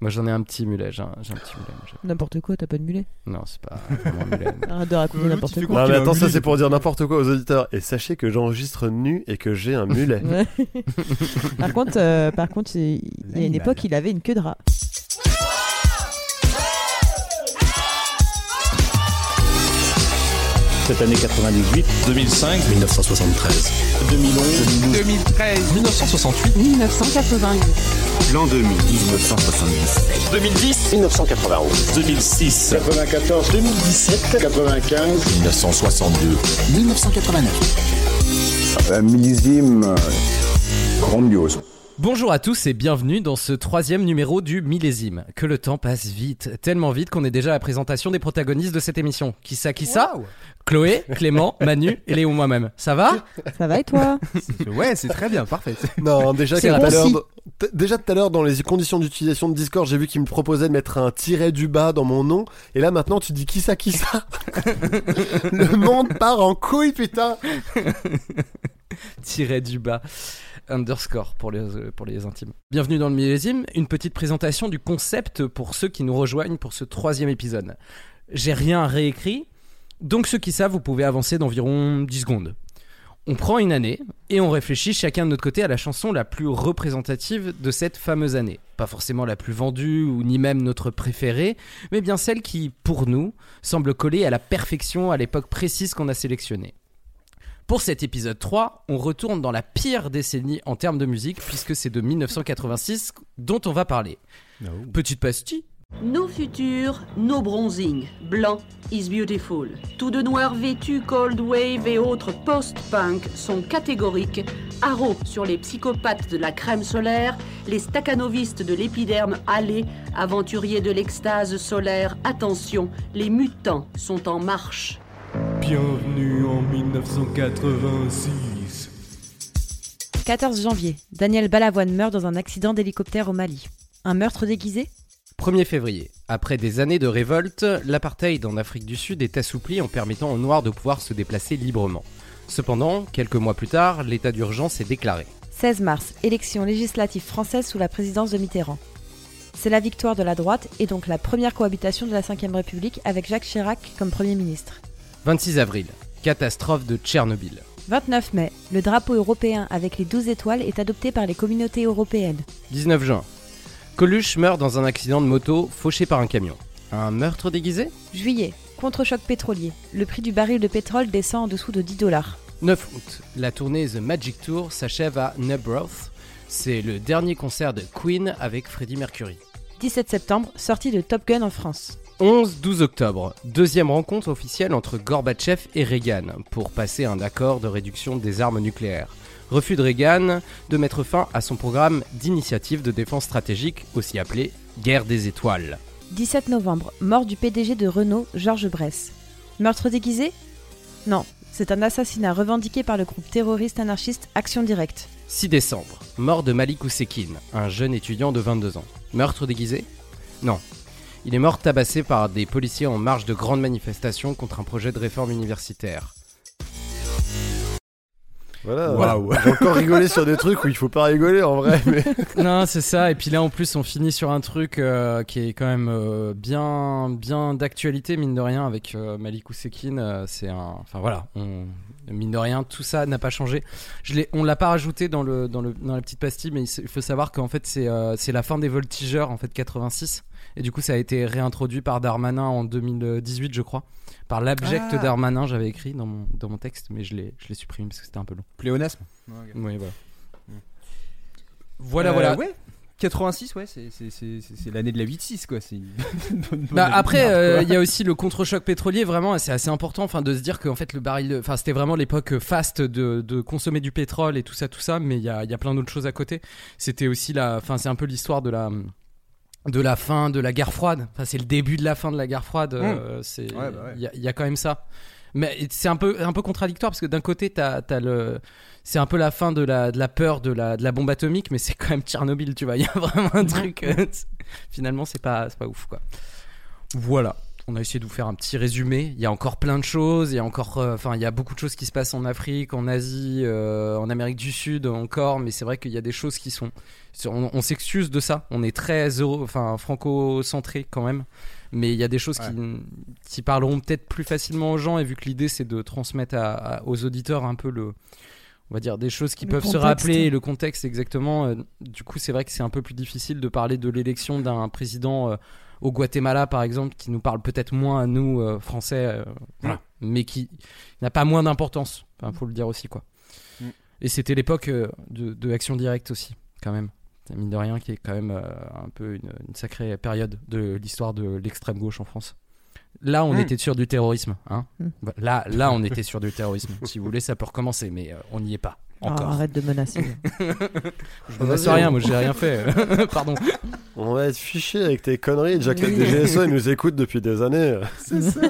Moi j'en ai un petit mulet, j'ai un, j'ai un petit mulet. moi, j'ai- N'importe quoi, t'as pas de mulet. Non, c'est pas vraiment un mulet. Arrête de raconter Ouais, n'importe fais quoi. quoi Non, mais attends, ça c'est pour dire n'importe quoi aux auditeurs. Et sachez que j'enregistre nu et que j'ai un mulet. Ouais. par contre, euh, par contre, il il y a une L'animal. époque, il avait une queue de rat. Cette année 98, 2005, 1973. 2011, 2013, 1968, 1988. L'an 2000. 1977. 2010, 1991. 2006, 94, 2017, 95, 1962. 1989. Un millésime euh, grandiose. Bonjour à tous et bienvenue dans ce troisième numéro du millésime. Que le temps passe vite, tellement vite qu'on est déjà à la présentation des protagonistes de cette émission. Qui ça, qui ça? Chloé, Clément, Manu et Léon moi-même. Ça va? Ça va et toi? Ouais, c'est très bien, parfait. Non, déjà C'est tout à l'heure, déjà tout à l'heure dans les conditions d'utilisation de Discord, j'ai vu qu'il me proposait de mettre un tiret du bas dans mon nom. Et là maintenant, tu dis qui ça, qui ça? Le monde part en couille, putain. Tiré du bas. Underscore pour les, pour les intimes. Bienvenue dans le millésime, une petite présentation du concept pour ceux qui nous rejoignent pour ce troisième épisode. J'ai rien réécrit, donc ceux qui savent, vous pouvez avancer d'environ 10 secondes. On prend une année et on réfléchit chacun de notre côté à la chanson la plus représentative de cette fameuse année. Pas forcément la plus vendue ou ni même notre préférée, mais bien celle qui, pour nous, semble coller à la perfection à l'époque précise qu'on a sélectionnée. Pour cet épisode 3, on retourne dans la pire décennie en termes de musique, puisque c'est de 1986 dont on va parler. Petite pastille Nos futurs, nos bronzing. Blanc is beautiful. Tout de noir vêtu, cold wave et autres post-punk sont catégoriques. Haro sur les psychopathes de la crème solaire, les staccanovistes de l'épiderme hâlé, aventuriers de l'extase solaire, attention, les mutants sont en marche. Bienvenue en 1986. 14 janvier, Daniel Balavoine meurt dans un accident d'hélicoptère au Mali. Un meurtre déguisé? 1er février. Après des années de révolte, l'apartheid en Afrique du Sud est assoupli en permettant aux Noirs de pouvoir se déplacer librement. Cependant, quelques mois plus tard, l'état d'urgence est déclaré. 16 mars, élection législative française sous la présidence de Mitterrand. C'est la victoire de la droite et donc la première cohabitation de la Ve République avec Jacques Chirac comme Premier ministre. 26 avril. Catastrophe de Tchernobyl. 29 mai, le drapeau européen avec les 12 étoiles est adopté par les communautés européennes. 19 juin. Coluche meurt dans un accident de moto fauché par un camion. Un meurtre déguisé Juillet, contre-choc pétrolier. Le prix du baril de pétrole descend en dessous de 10 dollars. 9 août, la tournée The Magic Tour s'achève à Nebroth. C'est le dernier concert de Queen avec Freddie Mercury. 17 septembre, sortie de Top Gun en France. 11-12 octobre, deuxième rencontre officielle entre Gorbatchev et Reagan pour passer un accord de réduction des armes nucléaires. Refus de Reagan de mettre fin à son programme d'initiative de défense stratégique, aussi appelé Guerre des étoiles. 17 novembre, mort du PDG de Renault, Georges Bress. Meurtre déguisé? Non, c'est un assassinat revendiqué par le groupe terroriste anarchiste Action Directe. 6 décembre, mort de Malik Ousekine, un jeune étudiant de 22 ans. Meurtre déguisé? Non. Il est mort tabassé par des policiers en marge de grandes manifestations contre un projet de réforme universitaire. Voilà. Waouh. J'ai encore rigolé sur des trucs où il faut pas rigoler en vrai. Mais... non, c'est ça. Et puis là, en plus, on finit sur un truc euh, qui est quand même euh, bien, bien d'actualité, mine de rien, avec euh, Malik Ousekine. euh, c'est un. Enfin voilà, on- mine de rien, tout ça n'a pas changé. Je l'ai, on l'a pas rajouté dans le, dans le, dans la petite pastille, mais il faut savoir qu'en fait, c'est, euh, c'est la fin des voltigeurs, en fait, 86. Et du coup, ça a été réintroduit par Darmanin en 2018, je crois. Par l'abject Ah. Darmanin, j'avais écrit dans mon, dans mon texte, mais je l'ai, je l'ai supprimé parce que c'était un peu long. Pléonasme. Oui, voilà. Voilà, Euh, voilà. Ouais. 86, ouais, c'est- c'est c'est- c'est- c'est l'année de la 8-6, quoi. c'est une bonne- bonne Bah après, euh, il y a aussi le contre-choc pétrolier, vraiment, c'est assez important, enfin, de se dire qu'en fait le baril, enfin, c'était vraiment l'époque faste de, de consommer du pétrole et tout ça, tout ça, mais il y a, il y a plein d'autres choses à côté. C'était aussi la, enfin, c'est un peu l'histoire de la, de la fin de la guerre froide. Enfin, c'est le début de la fin de la guerre froide. euh, c'est, Ouais, bah ouais. il y, a, il y a quand même ça. Mais c'est un peu, un peu contradictoire parce que d'un côté, t'as, t'as le, c'est un peu la fin de la, de la peur de la, de la bombe atomique, mais c'est quand même Tchernobyl, tu vois. Il y a vraiment un truc. euh, finalement, c'est pas, c'est pas ouf, quoi. Voilà. On a essayé de vous faire un petit résumé. Il y a encore plein de choses. Il y a encore, euh, enfin, il y a beaucoup de choses qui se passent en Afrique, en Asie, euh, en Amérique du Sud encore. Mais c'est vrai qu'il y a des choses qui sont. On, on s'excuse de ça. On est très enfin, franco-centré quand même. Mais il y a des choses qui, qui parleront peut-être plus facilement aux gens. Et vu que l'idée c'est de transmettre à- à- aux auditeurs un peu le, on va dire des choses qui Le peuvent se rappeler, le contexte exactement. euh, du coup, c'est vrai que c'est un peu plus difficile de parler de l'élection d'un président euh, au Guatemala, par exemple, qui nous parle peut-être moins à nous, euh, Français, euh, voilà. mais qui n'a pas moins d'importance. Enfin, faut le dire aussi, quoi. Mm. Et c'était l'époque euh, de, de Action Directe aussi, quand même. Mine de rien, qui est quand même euh, un peu une, une sacrée période de l'histoire de l'extrême gauche en France. Là, on Mm. était sur du terrorisme. Hein Mm. Là, là, on était sur du terrorisme. si vous voulez, ça peut recommencer, mais euh, on n'y est pas. Ah, arrête de menacer. Je menace rien, moi j'ai rien fait. Pardon. On va être fiché avec tes conneries. Déjà que le DGSO il nous écoute depuis des années. C'est ça.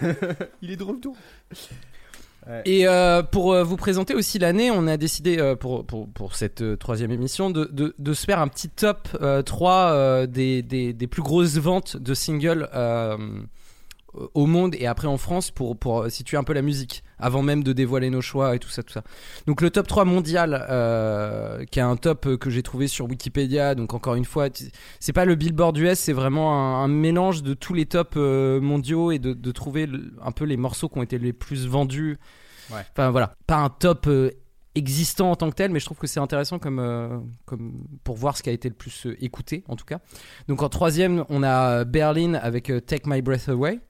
Il est de retour. Et euh, pour euh, vous présenter aussi l'année, on a décidé euh, pour, pour, pour cette euh, troisième émission de, de, de se faire un petit top euh, 3 euh, des, des, des plus grosses ventes de singles euh, au monde et après en France pour, pour situer un peu la musique avant même de dévoiler nos choix et tout ça tout ça. Donc le top 3 mondial euh, qui est un top euh, que j'ai trouvé sur Wikipédia donc encore une fois c'est pas le Billboard US c'est vraiment un, un mélange de tous les tops euh, mondiaux et de, de trouver le- un peu les morceaux qui ont été les plus vendus. Ouais. Enfin voilà, pas un top euh, existant en tant que tel, mais je trouve que c'est intéressant comme, euh, comme pour voir ce qui a été le plus euh, écouté en tout cas. Donc en troisième, on a Berlin avec euh, Take My Breath Away.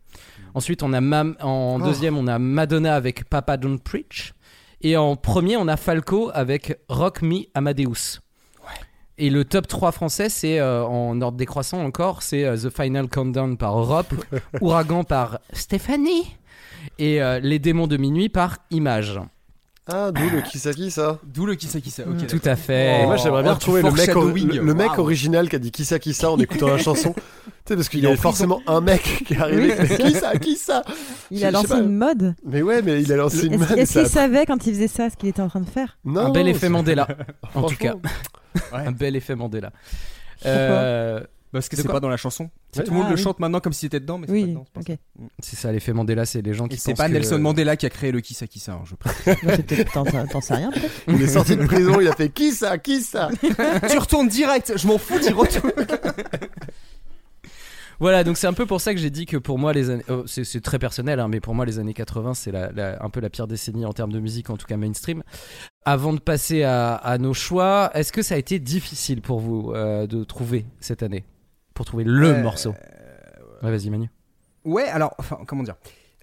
Ensuite, on a Mam- en Oh. deuxième, on a Madonna avec Papa Don't Preach. Et en premier, on a Falco avec Rock Me Amadeus. Et le top 3 français, c'est euh, en ordre décroissant encore, c'est euh, The Final Countdown par Europe, Ouragan par Stéphanie et euh, Les Démons de Minuit par Image. Ah, d'où le Kisaki ça D'où le Kissa Kissa. Ok. Tout à fait. Et moi j'aimerais bien oh, retrouver le mec, le, le original qui a dit Kissa Kissa en écoutant la chanson. Tu sais, parce qu'il Il y avait forcément un mec qui est arrivé. Oui, qui ça Qui ça Il Je- a je lancé une mode. Mais ouais, mais il a lancé une mode. est-ce ça qu'il a- savait quand il faisait ça ce qu'il était en train de faire? Non, un bel effet Mandela, en tout cas. Un bel effet Mandela. Euh, Parce que c'est pas dans la chanson. Ouais. Tout le monde Ah, le oui. chante maintenant comme si c'était dedans, mais c'est pas Oui, dedans. c'est ça. c'est ça l'effet Mandela, c'est les gens qui c'est pas que- Nelson Mandela qui a créé le Kissa Kissa, hein, je précise. Bah, c'est peut-être- T'en t'en sais rien peut-être Il est sorti de prison, il a fait Qui ça Qui ça? Tu retournes direct, je m'en fous, tu retournes. Voilà, donc c'est un peu pour ça que j'ai dit que pour moi les années, oh, c'est très personnel, hein, mais pour moi les années 80 c'est la, la- un peu la pire décennie en termes de musique, en tout cas mainstream. Avant de passer à, à nos choix, est-ce que ça a été difficile pour vous euh, de trouver cette année, pour trouver le Euh, morceau? Ouais, vas-y Manu. Ouais, alors, enfin, comment dire?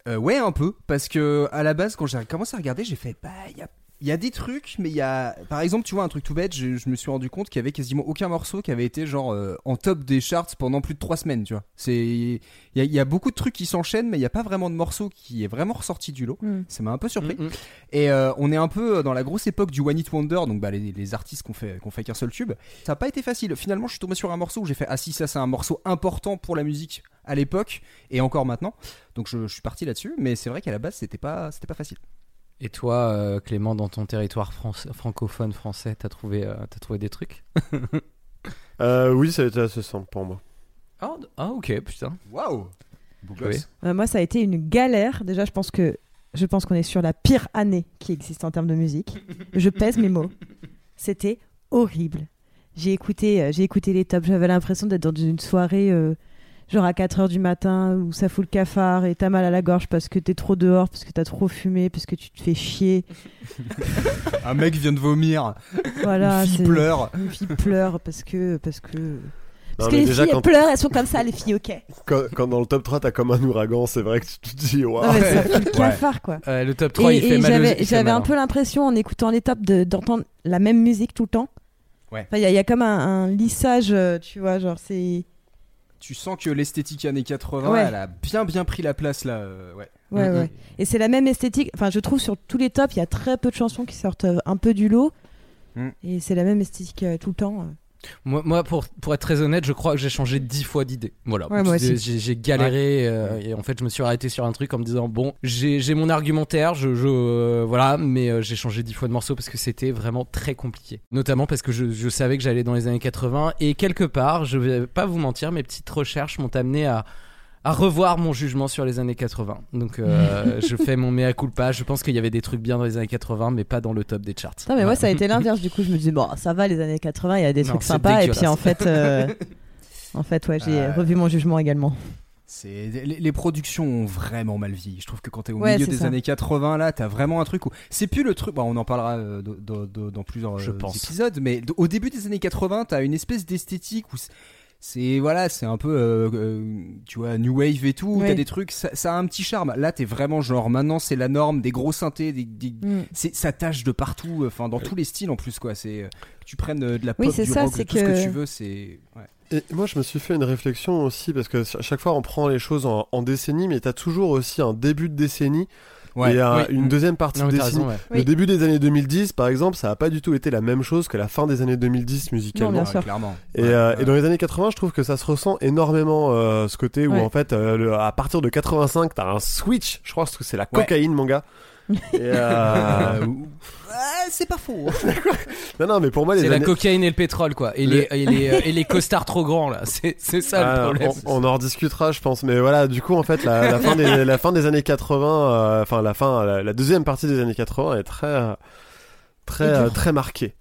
Euh, Ouais, un peu, parce que à la base, quand j'ai commencé à regarder, j'ai fait, bah, il y a, il y a des trucs, mais il y a. Par exemple, tu vois, un truc tout bête, je, je me suis rendu compte qu'il y avait quasiment aucun morceau qui avait été, genre, euh, en top des charts pendant plus de trois semaines, tu vois. C'est. Il y a, il y a beaucoup de trucs qui s'enchaînent, mais il n'y a pas vraiment de morceau qui est vraiment ressorti du lot. Hmm. Ça m'a un peu surpris. Mm, mm. Et euh, on est un peu dans la grosse époque du One Hit Wonder, donc bah, les, les artistes qu'on fait, qu'on fait qu'un seul tube. Ça n'a pas été facile. Finalement, je suis tombé sur un morceau où j'ai fait Ah si, ça c'est un morceau important pour la musique à l'époque et encore maintenant. Donc je, je suis parti là-dessus, mais c'est vrai qu'à la base c'était pas, c'était pas facile. Et toi, euh, Clément, dans ton territoire France- francophone français, t'as trouvé, euh, t'as trouvé des trucs Euh, Oui, ça a été assez simple pour moi. ah, ah, ok, putain. Waouh Oui. Euh, Moi, ça a été une galère. Déjà, je pense que je pense qu'on est sur la pire année qui existe en termes de musique. Je pèse mes mots. C'était horrible. J'ai écouté, euh, j'ai écouté les tops. J'avais l'impression d'être dans une soirée, euh, genre à 4 heures du matin, où ça fout le cafard et t'as mal à la gorge parce que t'es trop dehors, parce que t'as trop fumé, parce que tu te fais chier. Un mec vient de vomir, Voilà. une fille pleure. Une fille pleure parce que parce que parce Non, que les déjà, filles elles pleurent, elles sont comme ça, les filles. Ok. quand, quand dans le top 3 t'as comme un ouragan, c'est vrai que tu te dis waouh. Non, mais ça fout le cafard quoi. Euh, le top 3, et il fait et mal aux- j'avais il fait j'avais mal, un hein. peu l'impression en écoutant les tops de- d'entendre la même musique tout le temps. Ouais. Enfin, Il y, a- il y a comme un, un lissage, euh, tu vois, genre c'est. Tu sens que l'esthétique années 80, Ouais. elle a bien bien pris la place là. euh, ouais. Ouais, Mhm. ouais. Et c'est la même esthétique. Enfin, je trouve sur tous les tops, il y a très peu de chansons qui sortent euh, un peu du lot. Mm. Et c'est la même esthétique euh, tout le temps. Moi, moi pour, pour être très honnête, je crois que j'ai changé dix fois d'idée. Voilà. Ouais, J'ai- galéré euh, et en fait, je me suis arrêté sur un truc en me disant bon, j'ai j'ai mon argumentaire, je, je euh, voilà, mais euh, j'ai changé dix fois de morceau parce que c'était vraiment très compliqué. Notamment parce que je, je savais que j'allais dans les années 80 et quelque part, je vais pas vous mentir, mes petites recherches m'ont amené à à revoir mon jugement sur les années 80. Donc euh, je fais mon mea culpa. Je pense qu'il y avait des trucs bien dans les années 80, mais pas dans le top des charts. Non, mais moi, ça a été l'inverse. Du coup, je me disais, bon, ça va, les années 80, il y a des Non, trucs sympas. Et puis, en fait, euh, en fait ouais, j'ai Euh, revu mon jugement également. C'est les, productions ont vraiment mal vieilli. Je trouve que quand t'es au Ouais, milieu des ça. années 80 là, t'as vraiment un truc où c'est plus le truc. Bon, on en parlera euh, dans plusieurs Je euh, pense. épisodes, mais d- au début des années 80, t'as une espèce d'esthétique où c'est- voilà, c'est un peu euh, euh, tu vois new wave et tout. Oui. T'as des trucs, ça, ça a un petit charme. Là, t'es vraiment genre maintenant c'est la norme, des gros synthés, des, des- Mm. c'est ça tâche de partout, enfin dans tous les styles en plus quoi. C'est euh, que tu prennes euh, de la Oui, pop, c'est du ça, rock, c'est tout ce que que- tu veux, c'est ouais. Et moi, je me suis fait une réflexion aussi parce que à chaque fois, on prend les choses en, en décennie, mais t'as toujours aussi un début de décennie Ouais. et un- oui. une deuxième partie Non, raison, ouais. Oui. Le début des années 2010, par exemple, ça a pas du tout été la même chose que la fin des années 2010 musicalement. bien Ouais, sûr. clairement. Et, Ouais, euh, ouais. et dans les années 80, je trouve que ça se ressent énormément euh, ce côté où Ouais. en fait, euh, le- à partir de 85, t'as un switch. Je crois que c'est la Ouais. cocaïne, mon gars. Euh, c'est pas faux. non, non, mais pour moi, les C'est la cocaïne et le pétrole, quoi. Et, les, et, les, euh, et les costards trop grands, là. C'est c'est ça Ah, le problème. on, on en rediscutera, je pense. Mais voilà, du coup, en fait, la, la fin, des, la fin des années 80, euh, enfin la fin, la, la deuxième partie des années 80 est très, très, très marquée.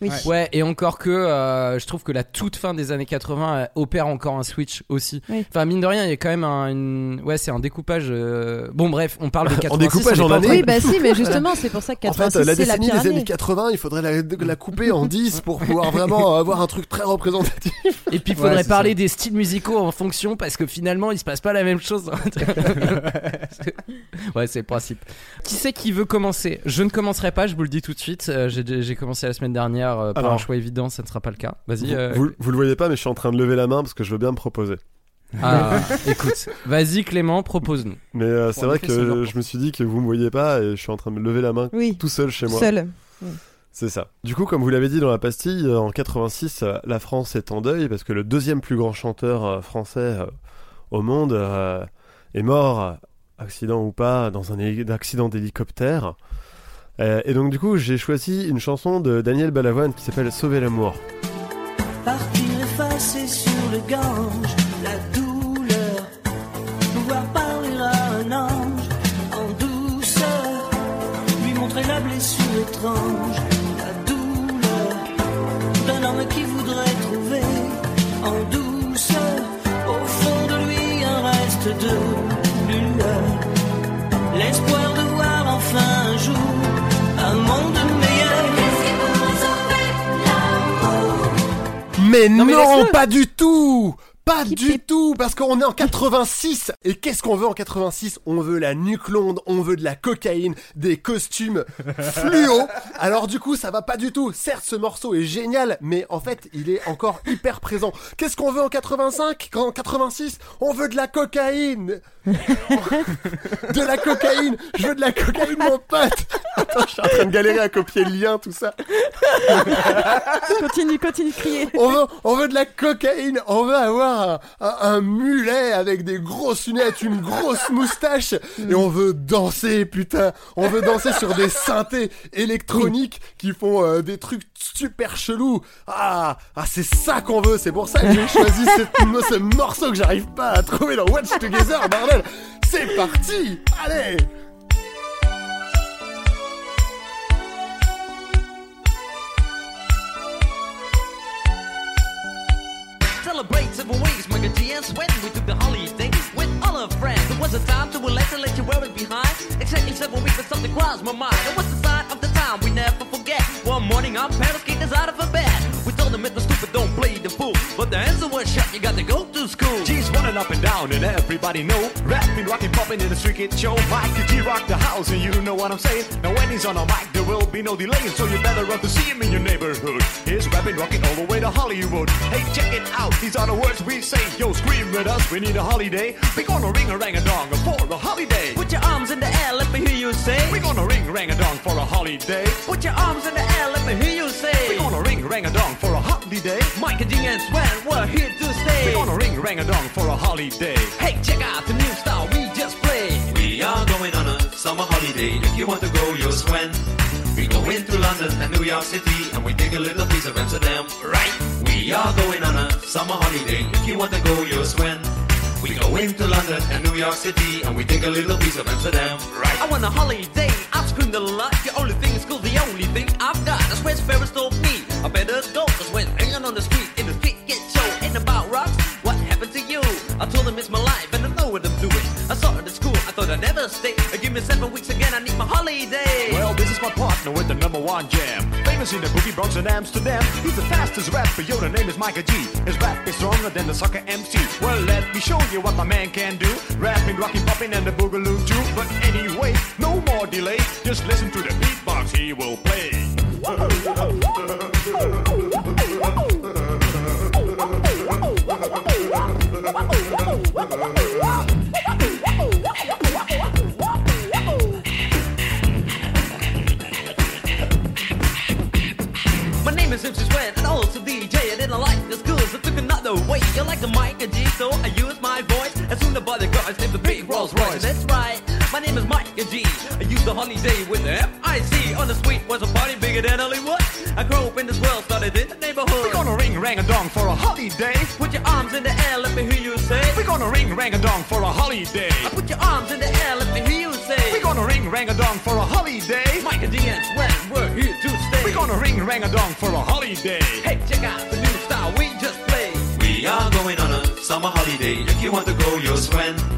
Oui. Ouais, et encore que euh, je trouve que la toute fin des années 80 euh, opère encore un switch aussi. Oui. Enfin, mine de rien, il y a quand même un. une- Ouais, c'est un découpage. euh, Bon, bref, on parle de 86. En découpage en de- Oui, bah si, mais justement, c'est pour ça que En 86, fait, la c'est la décennie pire des années année. 80, il faudrait la, la couper en 10 pour pouvoir vraiment avoir un truc très représentatif. Et puis, il Ouais, faudrait c'est parler ça. des styles musicaux en fonction parce que finalement, il se passe pas la même chose. ouais, c'est le principe. Qui c'est qui veut commencer? Je ne commencerai pas, je vous le dis tout de suite. Euh, J'ai j'ai commencé la semaine dernière euh, par Alors. un choix évident, ça ne sera pas le cas. Vas-y. Vous, euh, vous, vous le voyez pas, mais je suis en train de lever la main parce que je veux bien me proposer. Ah, écoute, vas-y Clément, propose-nous. Mais euh, c'est en vrai effet, c'est l'heure que je me suis dit que vous me voyez pas et je suis en train de me lever la main Oui, tout seul chez moi. seul. C'est ça. Du coup, comme vous l'avez dit dans la pastille, euh, en 86, euh, la France est en deuil parce que le deuxième plus grand chanteur euh, français euh, au monde euh, est mort, euh, accident ou pas, dans un hé- accident d'hélicoptère. Euh, et donc, du coup, j'ai choisi une chanson de Daniel Balavoine qui s'appelle Sauver l'amour. Partir effacer sur le gange la douleur, pouvoir parler à un ange en douceur, lui montrer la blessure étrange, la douleur. D'un homme qui voudrait trouver en douceur au fond de lui un reste de Mais non, pas du tout Pas du tout Parce qu'on est en 86 Et qu'est-ce qu'on veut en 86 On veut la nuque longue, on veut de la cocaïne, des costumes fluo. Alors du coup, ça va pas du tout. Certes, ce morceau est génial, mais en fait, il est encore hyper présent. Qu'est-ce qu'on veut en 85 En 86 On veut de la cocaïne. De la cocaïne. Je veux de la cocaïne, mon pote. Attends, je suis en train de galérer à copier le lien, tout ça. Continue, continue de crier. On veut, on veut de la cocaïne, on veut avoir un, un- un mulet avec des grosses lunettes, une grosse moustache, et on veut danser, putain. On veut danser sur des synthés électroniques qui font euh, des trucs super chelous. Ah, ah c'est ça qu'on veut, c'est pour ça que j'ai choisi ce, ce morceau que j'arrive pas à trouver dans Watch Together, bordel. C'est parti, allez Celebrate good and when we took the holiday with all our friends. It was a time to relax and let you wear it behind. Exactly seven weeks, but something crossed my mind. It was the sign of the time we never forget. One morning, our parents kicked us out of a bed. We told them it was stupid, don't play the fool. But the answer was shut, you got to go to school. Down and everybody know. Rapping, rocking, popping in the street kid show. Mike the G rock the house? And you know what I'm saying? Now when he's on a mic there will be no delay. So you better run to see him in your neighborhood. He's rapping, rocking all the way to Hollywood. Hey check it out, these are the words we say. Yo scream with us, we need a holiday. We gonna ring a rang a dong for a holiday. Put your arms in the air, let me hear you say. We gonna ring rang a dong for a holiday. Put your arms in the air, let me hear you say. We gonna ring rang a dong for a holiday. Mike and G and Sven, we're here to stay. We gonna ring rang a dong for a holiday Hey, check out the new style we just played. We are going on a summer holiday. If you want to go, you'll swim. We go into London and New York City and we take a little piece of Amsterdam, right? We are going on a summer holiday. If you want to go, you'll swim. We go into London and New York City and we take a little piece of Amsterdam. Right. I want a holiday. I've screamed a lot. The only thing is cool. The only thing I've got. That's where Ferris told me. I better go. Cause when hanging on the street, I told them it's my life and I know what I'm doing. I it at school. I thought I'd never stay. Uh, give me seven weeks again. I need my holiday. Well, this is my partner with the number one jam. Famous in the boogie Bronx and Amsterdam. He's the fastest rapper, yo, the name is Micah G. His rap is stronger than the soccer MC. Well, let me show you what my man can do. Rapping, rocking, popping, and the boogaloo too. But anyway, no more delay. Just listen to the beatbox he will play. My name is MC Sweat and also DJ. I didn't like the schools, I took another way. You like the mic and G, so I use my voice. As soon as the guys named the big Rolls Royce. That's right, my name is Mike G. I use the holiday with the F-I-C. On the street was a party bigger than Hollywood. I grew up in this world, started in the neighborhood. We're gonna ring rang a dong for a holiday. Put your arms in the air, let me hear you say. We're gonna ring rang a dong for a holiday. I put your arms in the air, let me hear you say. We're gonna ring rang a dong for a holiday. Mike and G and Sweat, we're here to stay. We're gonna ring rang a dong for a holiday. Hey, check out the new style we just played. We are going on a summer holiday. If you want to go, you'll swim.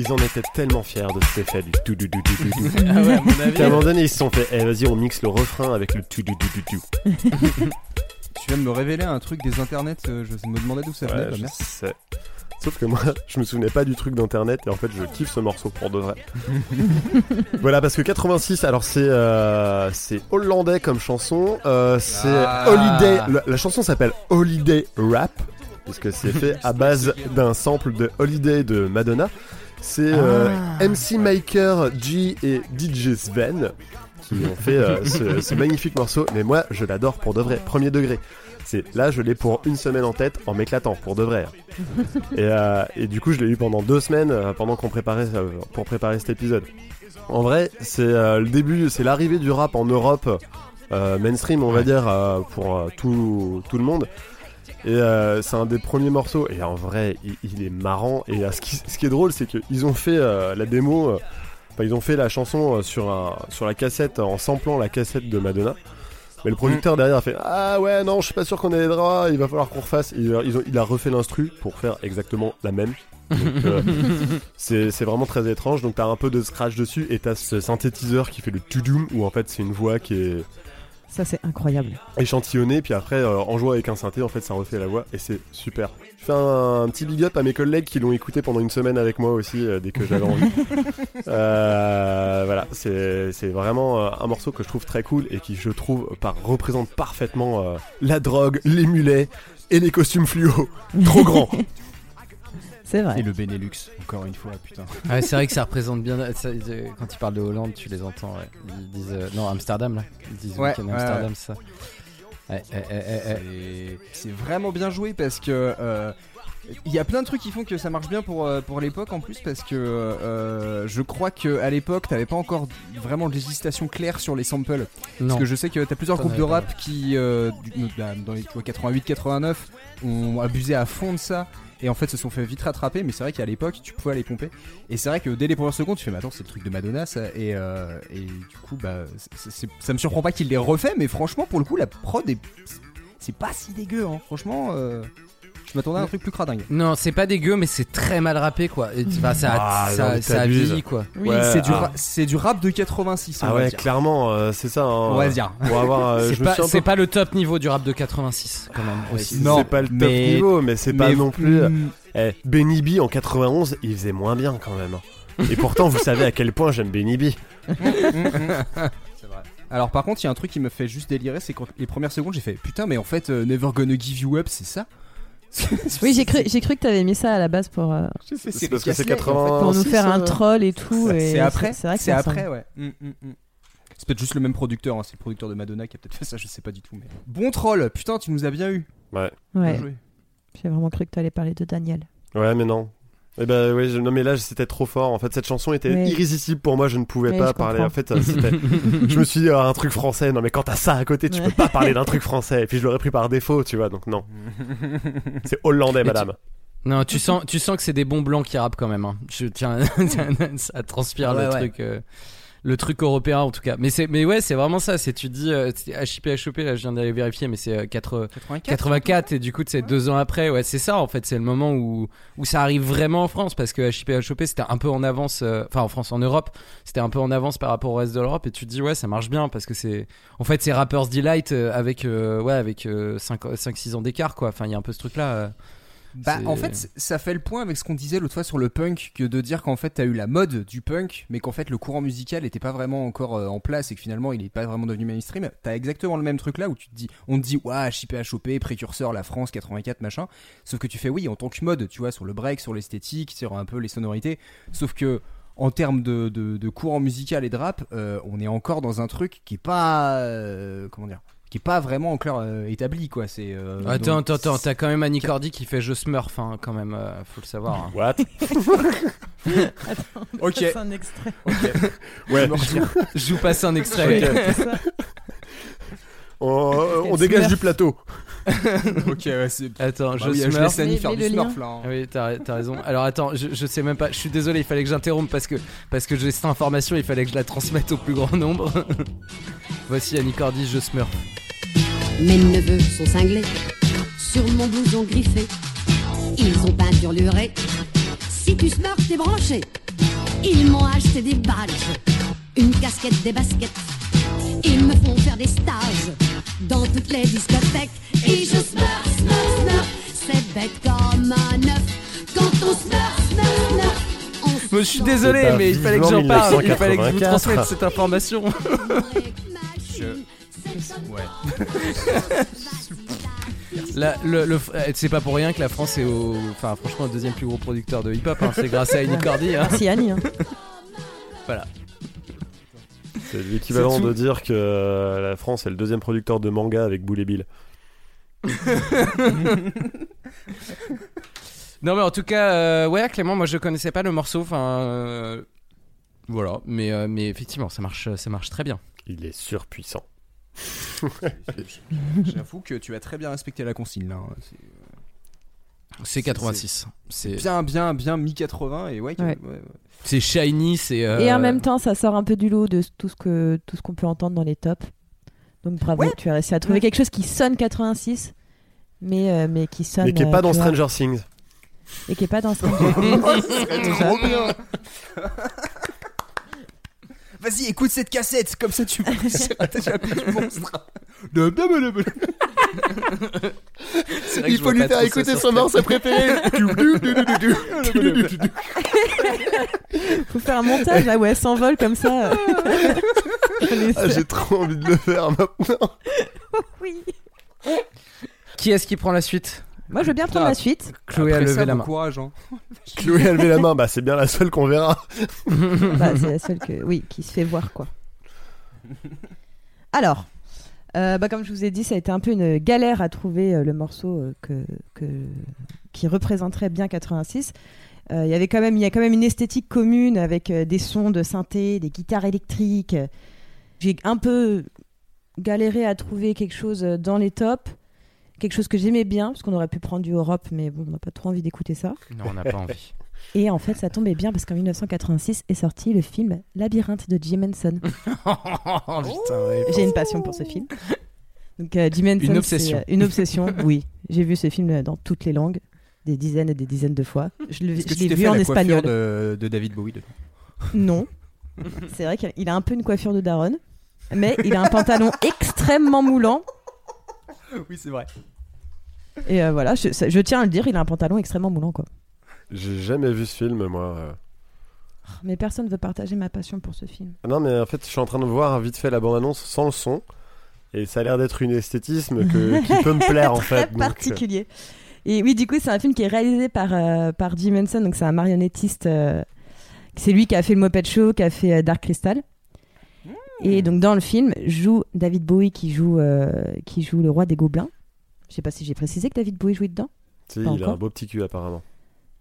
Ils en étaient tellement fiers de cet effet du tout du du du du du. Ah ouais, à mon avis. Qu'à un moment donné, ils se sont fait, eh vas-y, on mixe le refrain avec le tout du du du du. Tu viens de me révéler un truc des internets, euh, je me demandais d'où ça venait. Ouais, bah, je sais. Sauf que moi, je me souvenais pas du truc d'internet et en fait, je kiffe ce morceau pour de vrai. voilà, parce que 86, alors c'est euh, c'est hollandais comme chanson. Euh, c'est Ah. Holiday. La, la chanson s'appelle Holiday Rap puisque c'est fait à base d'un sample de Holiday de Madonna. C'est euh, MC Maker, G et DJ Sven qui ont fait euh, ce, ce magnifique morceau. Mais moi, je l'adore pour de vrai, premier degré. C'est là, je l'ai pour une semaine en tête en m'éclatant pour de vrai. Et, euh, et du coup, je l'ai eu pendant deux semaines euh, pendant qu'on préparait euh, pour préparer cet épisode. En vrai, c'est euh, le début, c'est l'arrivée du rap en Europe euh, mainstream, on va dire, euh, pour tout, tout le monde. Et euh, c'est un des premiers morceaux. Et en vrai, il, il est marrant. Et euh, ce, qui, ce qui est drôle, c'est qu'ils ont fait euh, la démo. euh, Enfin, ils ont fait la chanson euh, sur, un, sur la cassette en samplant la cassette de Madonna. Mais le producteur derrière a fait Ah ouais, non, je suis pas sûr qu'on ait les droits, il va falloir qu'on refasse. Il, ils ont- il a refait l'instru pour faire exactement la même. Euh, c'est c'est vraiment très étrange. Donc t'as un peu de scratch dessus et t'as ce synthétiseur qui fait le to-doom où en fait c'est une voix qui est Ça, c'est incroyable. échantillonnée. Puis après, euh, en jouant avec un synthé, en fait ça refait la voix et c'est super. Je fais un, un petit big up à mes collègues qui l'ont écouté pendant une semaine avec moi aussi euh, dès que j'avais envie. Euh, voilà, c'est c'est vraiment un morceau que je trouve très cool et qui, je trouve, par, représente parfaitement la drogue, les mulets et les costumes fluo. Trop grand. C'est vrai. Et le Benelux, encore une fois, putain. Ouais, c'est vrai que ça représente bien. ça, euh, quand ils parlent de Hollande, tu les entends. ouais. Ils disent. euh, non, Amsterdam, là. Ils disent Ouais, week-end ouais, Amsterdam, ouais. c'est ça. Ouais, ouais, ouais, ouais, ouais. C'est- C'est vraiment bien joué parce que euh, il y a plein de trucs qui font que ça marche bien pour, euh, pour l'époque en plus parce que euh, je crois que à l'époque t'avais pas encore vraiment de législation claire sur les samples. Non. Parce que je sais que t'as plusieurs Ça groupes de n'avait pas, rap qui euh, du- bah, dans les 88-89 ont abusé à fond de ça. Et en fait se sont fait vite rattraper, mais c'est vrai qu'à l'époque tu pouvais aller pomper. Et c'est vrai que dès les premières secondes tu fais, mais attends, c'est le truc de Madonna. Et, euh, et du coup, bah, ça me surprend pas qu'il les refait, mais franchement, pour le coup, la prod est. C'est pas si dégueu, hein. Franchement, euh, je m'attendais à un truc plus cradingue. Non, c'est pas dégueu, mais c'est très mal rappé, quoi. Et, ça, Ah, ça, non, ça quoi. Oui, Ouais, c'est du, ah. ra- c'est du rap de 86. on Ah va ouais, dire. clairement, euh, c'est ça. hein. On va dire. Pour avoir, euh, C'est je me pas, c'est pas le top niveau du rap de 86, quand même, aussi. Non, c'est pas le top mais- niveau, mais c'est pas mais- non plus. Mm. Eh, Benny B en 91, il faisait moins bien quand même. Et pourtant, vous savez à quel point j'aime Benny B. Alors par contre, il y a un truc qui me fait juste délirer, c'est quand les premières secondes, j'ai fait putain, mais en fait, euh, Never Gonna Give You Up, c'est ça? Oui, j'ai cru, j'ai cru que t'avais mis ça à la base pour, euh, C'est parce que c'est Rick Astley, 80. pour nous faire un troll et tout. et C'est après, C'est vrai que c'est ça après, ouais. Mm, mm, mm. C'est peut-être juste le même producteur, hein, c'est le producteur de Madonna qui a peut-être fait ça, je sais pas du tout. Mais... Bon troll, putain, tu nous as bien eu. Ouais. Ouais, j'ai vraiment cru que t'allais parler de Daniel. Ouais, mais non. Eh ben ouais, je- non mais là c'était trop fort. En fait, cette chanson était irrésistible pour moi. Je ne pouvais pas parler. comprends. En fait, euh, je me suis dit ah, un truc français. Non mais quand t'as ça à côté, tu Ouais. peux pas parler d'un truc français. Et puis je l'aurais pris par défaut, tu vois. Donc non. C'est hollandais, tu- madame. Non, tu sens, tu sens que c'est des bons blancs qui rappent quand même. hein. Je tiens, ça transpire Ouais, le ouais. truc, euh, le truc européen en tout cas. Mais c'est, mais ouais, c'est vraiment ça. C'est tu dis euh, c'est HIP HOP là, je viens d'aller vérifier, mais c'est euh, 4 84. 84 et du coup c'est deux ans après. Ouais, c'est ça en fait. C'est le moment où où ça arrive vraiment en France parce que HIP HOP c'était un peu en avance. euh, Enfin en France, en Europe, c'était un peu en avance par rapport au reste de l'Europe. Et tu te dis ouais, ça marche bien parce que c'est en fait c'est Rappers Delight euh, avec euh, ouais avec 5 6 ans d'écart quoi. Enfin il y a un peu ce truc là. Bah, en fait, ça fait le point avec ce qu'on disait l'autre fois sur le punk, que de dire qu'en fait, t'as eu la mode du punk, mais qu'en fait, le courant musical était pas vraiment encore euh, en place et que finalement, il est pas vraiment devenu mainstream. T'as exactement le même truc là où tu te dis, on te dit, ouais, HIP, précurseur, la France, 84, machin. Sauf que tu fais, oui, en tant que mode, tu vois, sur le break, sur l'esthétique, sur un peu les sonorités. Sauf que, en termes de, de, de courant musical et de rap, euh, on est encore dans un truc qui est pas, euh, comment dire, qui est pas vraiment encore euh, établi, quoi. C'est. euh, Attends, donc- attends, attends, t'as quand même Annie Cordy qui fait Je Smurf, hein, quand même, euh, faut le savoir. hein. What? Ok. C'est un extrait. Ouais. Je vous passe un extrait. On, on Quel dégage Smurf. du plateau. ok, ouais, c'est. Attends, Bah je oui, je laisse Annie Mais- faire mais du smurf là. hein. Ah Oui, t'as t'as raison. Alors attends, je, je sais même pas, je suis désolé, il fallait que j'interrompe parce que, parce que j'ai cette information, il fallait que je la transmette au plus grand nombre. Voici Annie Cordy, Je Smurf. Mes neveux sont cinglés sur mon blouson griffé. Ils ont peinturluré. Si tu smurf, t'es branché. Ils m'ont acheté des badges, une casquette, des baskets. Ils me font faire des stages dans toutes les discothèques. Et je smurf, smurf, smurf. C'est bête comme un œuf. Quand on smurf, smurf, smurf. on Bon, je suis désolé, mais il fallait que j'en parle, il fallait que je vous 1984. transmette cette information. Le, le- euh, c'est pas pour rien que la France est au, enfin franchement le deuxième plus gros producteur de hip-hop. hein. C'est grâce à Annie Cordy. hein. Merci Annie. hein. Voilà. C'est l'équivalent de dire que euh, la France est le deuxième producteur de manga avec Boule et Bill. Non mais en tout cas, euh, ouais Clément, moi je connaissais pas le morceau. Enfin, euh, voilà. Mais euh, mais effectivement, ça marche, ça marche très bien. Il est surpuissant. J'avoue que tu as très bien respecté la consigne là. hein. C'est C'est 86. C'est bien, bien, bien mi-80 et ouais. que- Ouais. ouais, ouais. c'est shiny, c'est. euh, Et en même temps, ça sort un peu du lot de tout ce que tout ce qu'on peut entendre dans les tops. Donc bravo, Ouais. tu as réussi à trouver Ouais. quelque chose qui sonne 86, mais euh, mais qui sonne. Mais qui est euh, pas dans tu vois, Stranger Things. Et qui est pas dans Stranger Things. Trop bien. Vas-y, écoute cette cassette, comme ça tu c'est déjà du monstre. Il faut lui pas faire écouter son morceau préféré. Faut faire un montage là où elle s'envole comme ça. Ah, J'ai trop envie de le faire maintenant. oui. Qui est-ce qui prend la suite? Moi, je veux bien prendre la suite. Chloé a Après levé ça, la bon main. courage. Hein. Chloé a levé la main, bah c'est bien la seule qu'on verra. Bah, c'est la seule que, oui, qui se fait voir quoi. Alors, euh, bah, comme je vous ai dit, ça a été un peu une galère à trouver euh, le morceau euh, que, que- qui représenterait bien 86. Euh, Il y avait quand même, il y a quand même une esthétique commune avec euh, des sons de synthé, des guitares électriques. J'ai un peu galéré à trouver quelque chose euh, dans les tops, quelque chose que j'aimais bien, parce qu'on aurait pu prendre du Europe, mais bon, on n'a pas trop envie d'écouter ça. Non, on n'a pas envie. Et en fait, ça tombait bien parce qu'en 1986 est sorti le film Labyrinthe de Jim Henson. oh. J'ai une passion pour ce film. Donc euh, Jim Henson, Une obsession. euh, une obsession, oui. J'ai vu ce film dans toutes les langues, des dizaines et des dizaines de fois. Je, le- Est-ce que je tu l'ai vu fait en la coiffure espagnol. de, de David Bowie dedans? Non. C'est vrai qu'il a un peu une coiffure de daronne, mais il a un pantalon extrêmement moulant. Oui, c'est vrai. Et euh, voilà, je, tiens à le dire, il a un pantalon extrêmement moulant, quoi. J'ai jamais vu ce film, moi. euh. Mais personne ne veut partager ma passion pour ce film. Ah Non, mais en fait, je suis en train de voir vite fait la bande-annonce sans le son. Et ça a l'air d'être une esthétisme que, qui peut me plaire, en Très fait. donc, euh, particulier. Et oui, du coup, c'est un film qui est réalisé par, euh, par Jim Henson, donc c'est un marionnettiste. euh, c'est lui qui a fait le Moped Show, qui a fait euh, Dark Crystal. Et donc dans le film joue David Bowie qui joue, euh, qui joue le roi des gobelins. Je sais pas si j'ai précisé que David Bowie jouait dedans. Si, il a un beau petit cul apparemment.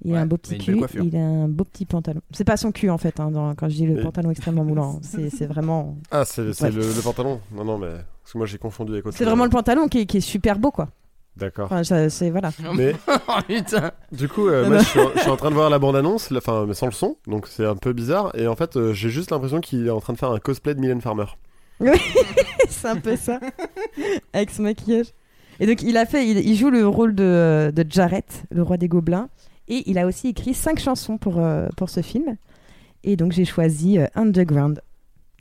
Il a un beau petit cul, il a un beau petit pantalon. C'est pas son cul en fait, hein, dans- quand je dis le pantalon extrêmement moulant. C'est vraiment, Ah, c'est c'est Ouais. le, le pantalon Non, non, mais. Parce que moi j'ai confondu avec autre c'est vraiment le pantalon qui est, qui est super beau quoi. D'accord. Enfin, ça- c'est voilà. Mais oh putain. du coup, euh, moi je suis, en, je suis en train de voir la bande-annonce, la- enfin, mais sans le son, donc c'est un peu bizarre. Et en fait, euh, j'ai juste l'impression qu'il est en train de faire un cosplay de Mylène Farmer. Oui, c'est un peu ça. Avec son maquillage. Et donc, il a fait, il, il joue le rôle de, de Jarrett, le roi des gobelins. Et il a aussi écrit cinq chansons pour, euh, pour ce film. Et donc, j'ai choisi euh, Underground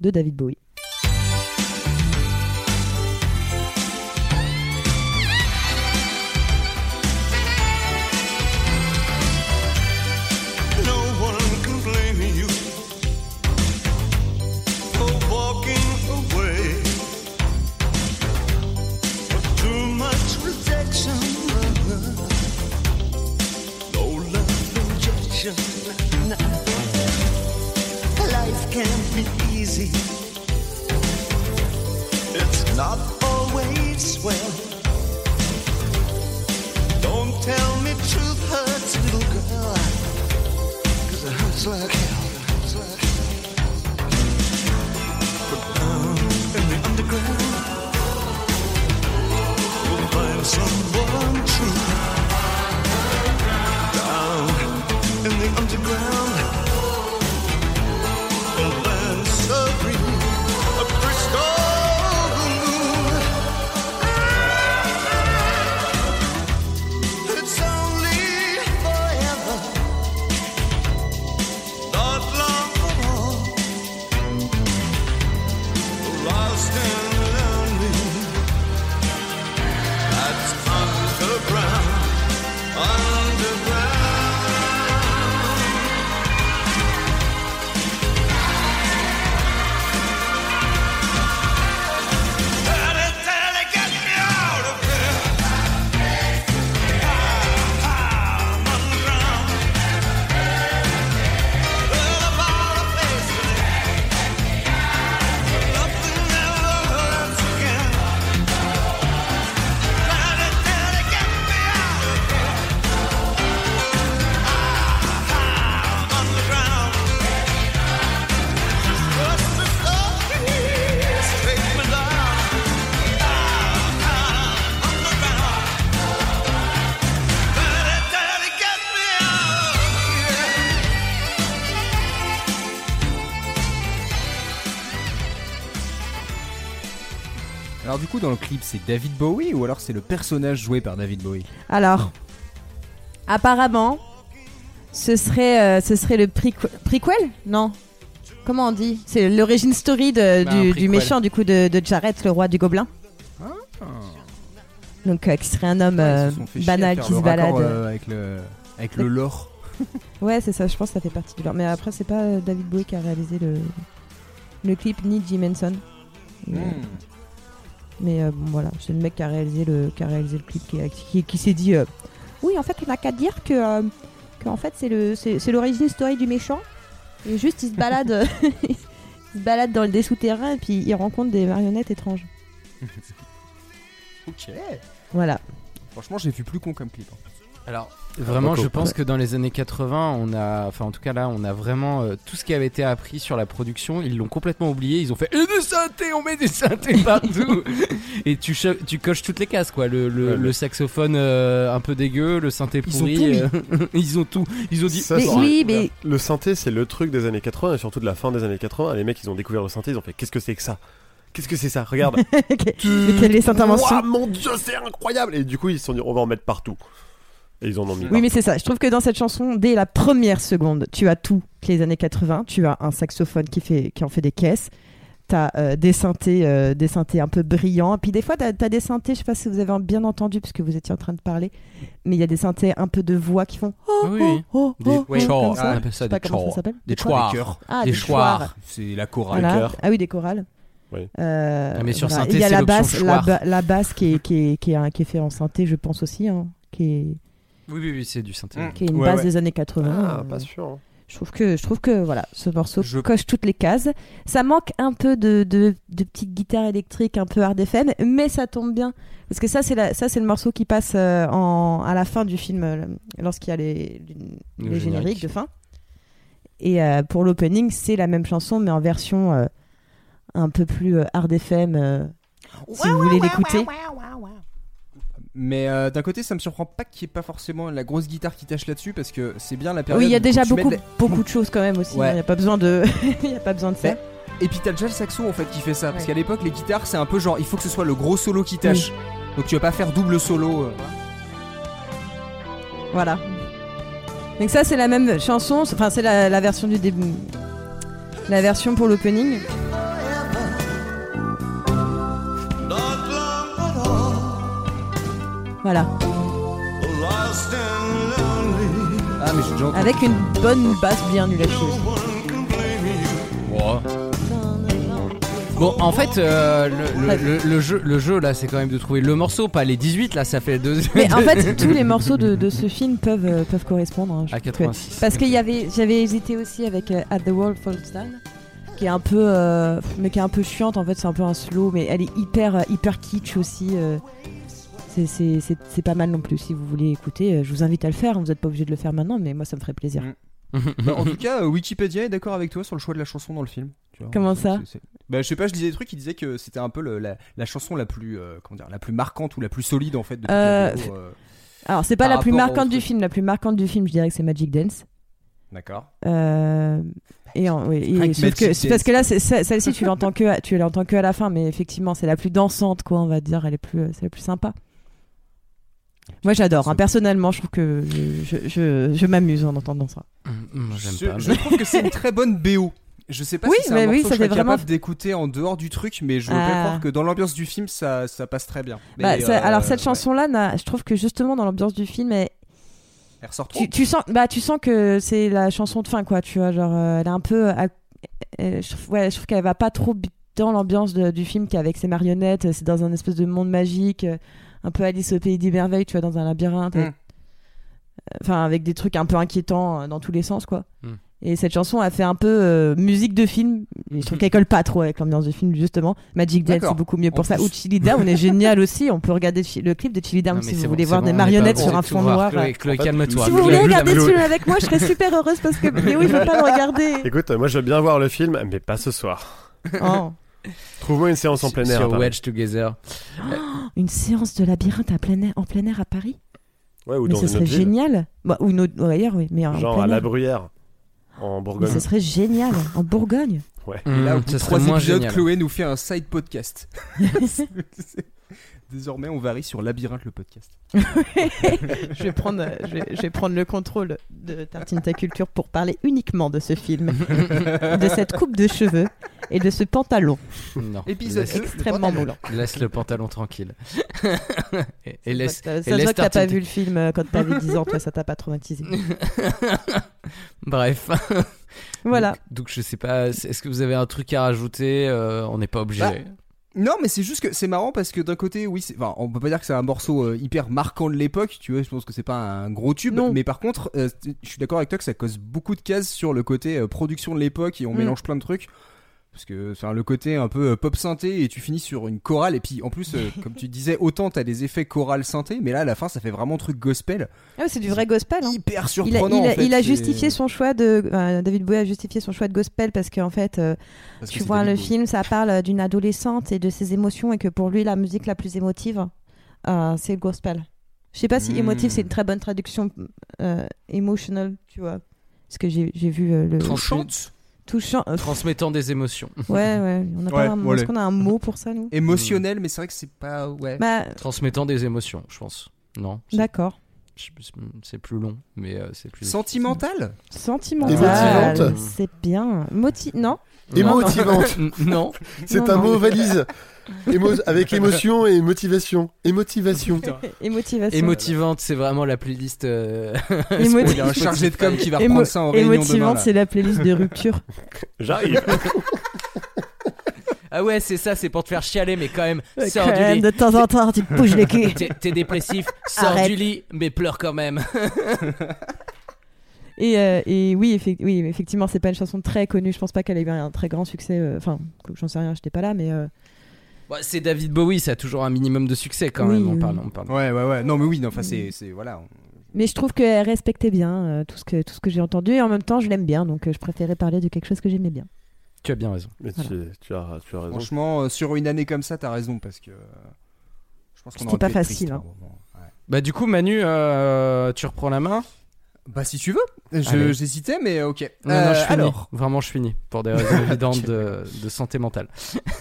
de David Bowie. Alors du coup dans le clip c'est David Bowie ou alors c'est le personnage joué par David Bowie Alors, apparemment, ce serait, euh, ce serait le prequ- prequel? Non Comment on dit? C'est l'origine story de- Bah, un du, du prequel. méchant du coup de, de Jarrett, le roi du gobelin. Donc, euh, qui serait un homme euh, banal qui se balade. avec le avec le lore. Ouais, c'est ça, je pense que ça fait partie du lore. Mais après, c'est pas euh, David Bowie qui a réalisé le, le clip, ni Jim Henson. Mais, Hmm. Mais, euh, bon, voilà, c'est le mec qui a réalisé le, qui a réalisé le clip, qui, qui, qui s'est dit euh, Oui, en fait, on n'a qu'à dire que, euh, que en fait, c'est l'origine story du méchant. Et juste, il se balade, il se balade dans le des souterrains et puis il rencontre des marionnettes étranges. Ok. Voilà. Franchement j'ai vu plus con comme clip. hein. Alors, vraiment, Beaucoup. je pense que dans les années 80, on a, enfin, en tout cas là, on a vraiment euh, tout ce qui avait été appris sur la production. Ils l'ont complètement oublié. Ils ont fait et des synthés, on met des synthés partout. et tu, cho- tu coches toutes les cases, quoi. Le, le, Ouais, le mais- saxophone euh, un peu dégueu, le synthé Ils ont pourri. tout mis. euh, ils ont tout. Ils ont dit. Ça, Mais c'est- oui, mais- Le synthé, c'est le truc des années 80 et surtout de la fin des années 80. Les mecs, ils ont découvert le synthé, ils ont fait Qu'est-ce que c'est que ça? Qu'est-ce que c'est ça? Regarde. Mais quelle est cette mon dieu, c'est incroyable Et du coup, ils se sont dit On va en mettre partout. Et ils en ont mis. Oui, mais c'est ça. Je trouve que dans cette chanson, dès la première seconde, tu as tout les années 80. Tu as un saxophone qui, fait, qui en fait des caisses. Tu as des, synthés, euh, des synthés un peu brillants. Puis des fois, tu as, des synthés, je sais pas si vous avez bien entendu, puisque vous étiez en train de parler, mais il y a des synthés un peu de voix qui font oh, Oui, oh, oui. oh, Des oh, chors. Ah, ça. on appelle ça des ça chors. Des chouars. Des. Ah, Des. C'est la chorale. Voilà. Ah oui, des chorales. Oui. Euh, Ah, mais sur voilà. synthé, il y a la basse, la, chouard. ba- la basse qui est, qui, est, qui, est, qui est fait en synthé, je pense aussi, hein, qui est Oui, oui, oui, c'est du synthé. Mm. qui est une Ouais, base ouais. des années 80. Ah, euh, pas sûr. hein. Je trouve que, je trouve que voilà, ce morceau Je- coche toutes les cases. Ça manque un peu de, de, de petites guitares électriques, un peu hard FM, mais ça tombe bien. Parce que ça, c'est la- ça, c'est le morceau qui passe euh, en, à la fin du film, euh, lorsqu'il y a les, les, Le les générique. génériques de fin. Et euh, pour l'opening, c'est la même chanson, mais en version euh, un peu plus hard FM. euh, si vous voulez l'écouter. Mais euh, d'un côté, ça me surprend pas qu'il n'y ait pas forcément la grosse guitare qui tâche là-dessus parce que c'est bien la période. Oui, il y a déjà beaucoup, de beaucoup de choses quand même aussi. Il Ouais. n'y a pas besoin de, il y a pas besoin de ça. Et puis t'as déjà le saxo en fait qui fait ça parce qu'à l'époque les guitares c'est un peu genre il faut que ce soit le gros solo qui tâche. Donc tu vas pas faire double solo. euh. Voilà. Donc ça c'est la même chanson, enfin c'est la, la version du début, la version pour l'opening. Voilà, Ah mais j'ai déjà entendu. avec une bonne basse bien nulle à chier aussi. Bon, en fait, euh, le, le- le- le jeu, le jeu là, c'est quand même de trouver le morceau, pas les 18 là, ça fait deux. Mais en fait tous les morceaux de, de ce film peuvent, euh, peuvent correspondre. hein, je À trouve que- 86. Parce y avait, j'avais hésité aussi avec euh, At the World Falls Down, qui est un peu, euh, mais qui est un peu chiante en fait, c'est un peu un slow, mais elle est hyper, hyper kitsch aussi. C'est- pas mal non plus. Si vous voulez écouter, euh, je vous invite à le faire. Vous n'êtes pas obligé de le faire maintenant, mais moi ça me ferait plaisir. Mm. Bah, en tout cas, euh, Wikipédia est d'accord avec toi sur le choix de la chanson dans le film. tu vois. Comment ça c'est- Bah je sais pas, je disais des trucs qui disaient que c'était un peu le- la, la chanson la plus euh, comment dire, la plus marquante ou la plus solide en fait de Euh, euh, Alors c'est pas la plus marquante du film. La plus marquante du film, je dirais que c'est Magic Dance. D'accord. Euh, et, en- oui, et Rien que sauf parce que là, celle-ci, tu l'entends que, tu l'entends que à la fin, mais effectivement, c'est la plus dansante, quoi, on va dire. Elle est plus, c'est la plus sympa. Moi, j'adore. hein. Personnellement, je trouve que je, je, je, je m'amuse en entendant ça. Moi, j'aime Je, pas. je trouve que c'est une très bonne BO. Je sais pas Oui, si c'est un oui, morceau que je fait vraiment- capable d'écouter en dehors du truc, mais je peux Ah. croire que dans l'ambiance du film, ça, ça passe très bien. Bah, ça- euh, alors cette ouais. chanson-là, je trouve que justement dans l'ambiance du film, elle- elle ressort trop. tu, tu sens, bah tu sens que c'est la chanson de fin, quoi. Tu vois, genre, euh, elle est un peu, à- elle- je trouve, ouais, je trouve qu'elle va pas trop dans l'ambiance du film qui est avec ses marionnettes. C'est dans un espèce de monde magique, euh, un peu Alice au pays des merveilles, tu vois, dans un labyrinthe. Mm. euh, Enfin, avec des trucs un peu inquiétants euh, dans tous les sens, quoi. Mm. Et cette chanson a fait un peu euh, musique de film. Et je trouve qu'elle colle pas trop avec l'ambiance du film, justement. Magic Dance, D'accord. c'est beaucoup mieux pour ça. Ou Chili Down est génial aussi. On peut regarder le clip de Chili Down si vous voulez voir des marionnettes on sur un fond noir. Chloé, Chloé, calme-toi. Si vous voulez regarder Chloé. film avec moi, je serais super heureuse parce que Léo il veut pas le regarder. Écoute, moi je veux bien voir le film, mais pas ce soir. Oh. Trouve-moi une séance en plein air. Sur. Wedge Together. Une séance de labyrinthe à plein air, en plein air à Paris Ouais, ou Mais dans ce une serait autre ville. génial. Bah, ou une autre, ouais, ailleurs, oui. Mais en Genre plein à la. Bruyère, en Mais Bourgogne. ce serait génial. En Bourgogne. Ouais. Et là, Mmh, bout ça serait trois moins épisodes, génial. Chloé nous fait un side podcast. Désormais, on varie sur Labyrinthe le podcast. je, vais prendre, je, vais, je vais prendre le contrôle de Tartine ta culture pour parler uniquement de ce film, de cette coupe de cheveux et de ce pantalon. Non. Épisode Laisse- extrêmement moulant. Laisse le pantalon tranquille. et, et laisse. Ça se voit que t'as pas vu le film euh, quand t'avais 10 ans, toi ça t'a pas traumatisé. Bref. Voilà. Donc, donc je sais pas. Est-ce que vous avez un truc à rajouter Euh, On n'est pas obligé. Bah, Non, mais c'est juste que c'est marrant parce que d'un côté, oui, c'est- enfin, on peut pas dire que c'est un morceau euh, hyper marquant de l'époque, tu vois, je pense que c'est pas un gros tube, Non. mais par contre, euh, je suis d'accord avec toi que ça cause beaucoup de cases sur le côté euh, production de l'époque et on Mm. mélange plein de trucs. Parce que enfin, le côté un peu euh, pop synthé et tu finis sur une chorale et puis en plus euh, comme tu disais autant t'as des effets chorale synthé mais là à la fin ça fait vraiment truc gospel Ah ouais, c'est du vrai gospel. hein. hyper Il a, surprenant il a- en fait, il a justifié son choix de. euh, David Bowie a justifié son choix de gospel parce qu'en fait, euh, Parce tu vois, David le Bowie. film, ça parle d'une adolescente et de ses émotions et que pour lui, la musique la plus émotive, euh, c'est le gospel. Je sais pas si Mm. émotive, c'est une très bonne traduction. Euh, emotional, tu vois. Parce que j'ai vu euh, le. Touchante. Touchant. euh, Transmettant des émotions. ouais, ouais. On a pas Ouais, un. Est-ce qu'on a un mot pour ça, nous? Émotionnel mais c'est vrai que c'est pas ouais Bah, Transmettant des émotions, je pense. Non. c'est- d'accord. C'est plus long, mais euh, c'est plus. sentimental? Sentimental. C'est bien. Moti... Non? Émotivante. non. C'est Non, un non. mot valise. Émo- avec émotion et motivation. Émotivation. Et motivation. Émotivante, c'est vraiment la playlist. euh, Émo- il y a un chargé de com qui va reprendre ça en réunion demain Émotivante, là. c'est la playlist de rupture. J'arrive. Ah ouais, c'est ça, c'est pour te faire chialer, mais quand même, Ouais, sors quand du même, lit. de temps en temps, tu te bouges le cul. T'es- dépressif, sors Arrête. du lit, mais pleure quand même. Et, euh, et oui, effe- oui, effectivement, c'est pas une chanson très connue. Je pense pas qu'elle ait eu un très grand succès. euh, Enfin, j'en sais rien, j'étais pas là, mais. euh, Bah, c'est David Bowie, ça a toujours un minimum de succès quand Oui, même. On oui. parle, on parle. Ouais, ouais, ouais. Non, mais oui, non, enfin, c'est, c'est, voilà. Mais je trouve qu'elle respectait bien euh, tout ce que, tout ce que j'ai entendu et en même temps je l'aime bien donc euh, je préférais parler de quelque chose que j'aimais bien. Tu as bien raison. Mais Voilà. tu, tu as, tu as raison. Franchement, euh, sur une année comme ça, t'as raison parce que. euh, Je pense qu'on C'était pas facile, triste, hein. Bah, du coup, Manu, euh, tu reprends la main? Bah, si tu veux. J'hésitais, mais ok. Non, non, Euh, je finis. alors. Vraiment, je finis. Pour des raisons évidentes de, de santé mentale.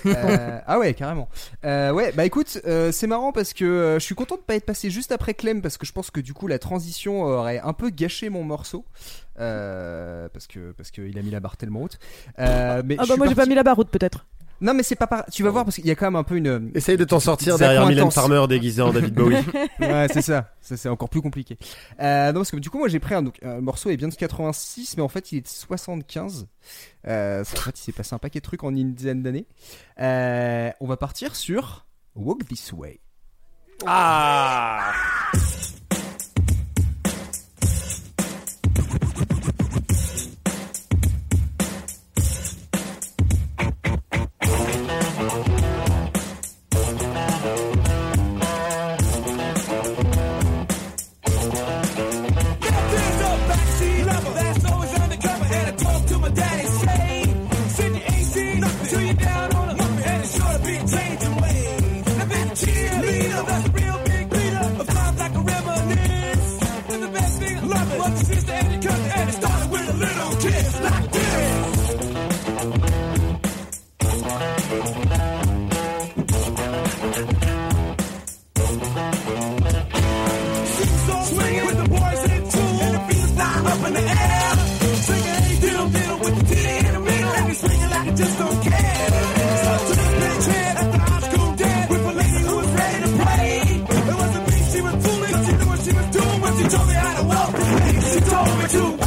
Euh, ah ouais, carrément. Euh, ouais, bah écoute, euh, c'est marrant parce que euh, je suis content de pas être passé juste après Clem parce que je pense que du coup la transition aurait un peu gâché mon morceau. Euh, parce que parce qu'il a mis la barre tellement haute. Euh, mais Ah bah suis moi j'ai pas parti- mis la barre haute peut-être. Non mais c'est pas par... Tu vas voir parce qu'il y a quand même un peu une. Essaye de t'en sortir derrière Mylène. Farmer déguisée en David Bowie. ouais, c'est ça. Ça c'est encore plus compliqué. Euh, non parce que du coup moi j'ai pris un, donc, un morceau est bien de 86 mais en fait il est de 75. Euh, en fait il s'est passé un paquet de trucs en une dizaine d'années. Euh, on va partir sur Walk This Way. Ah to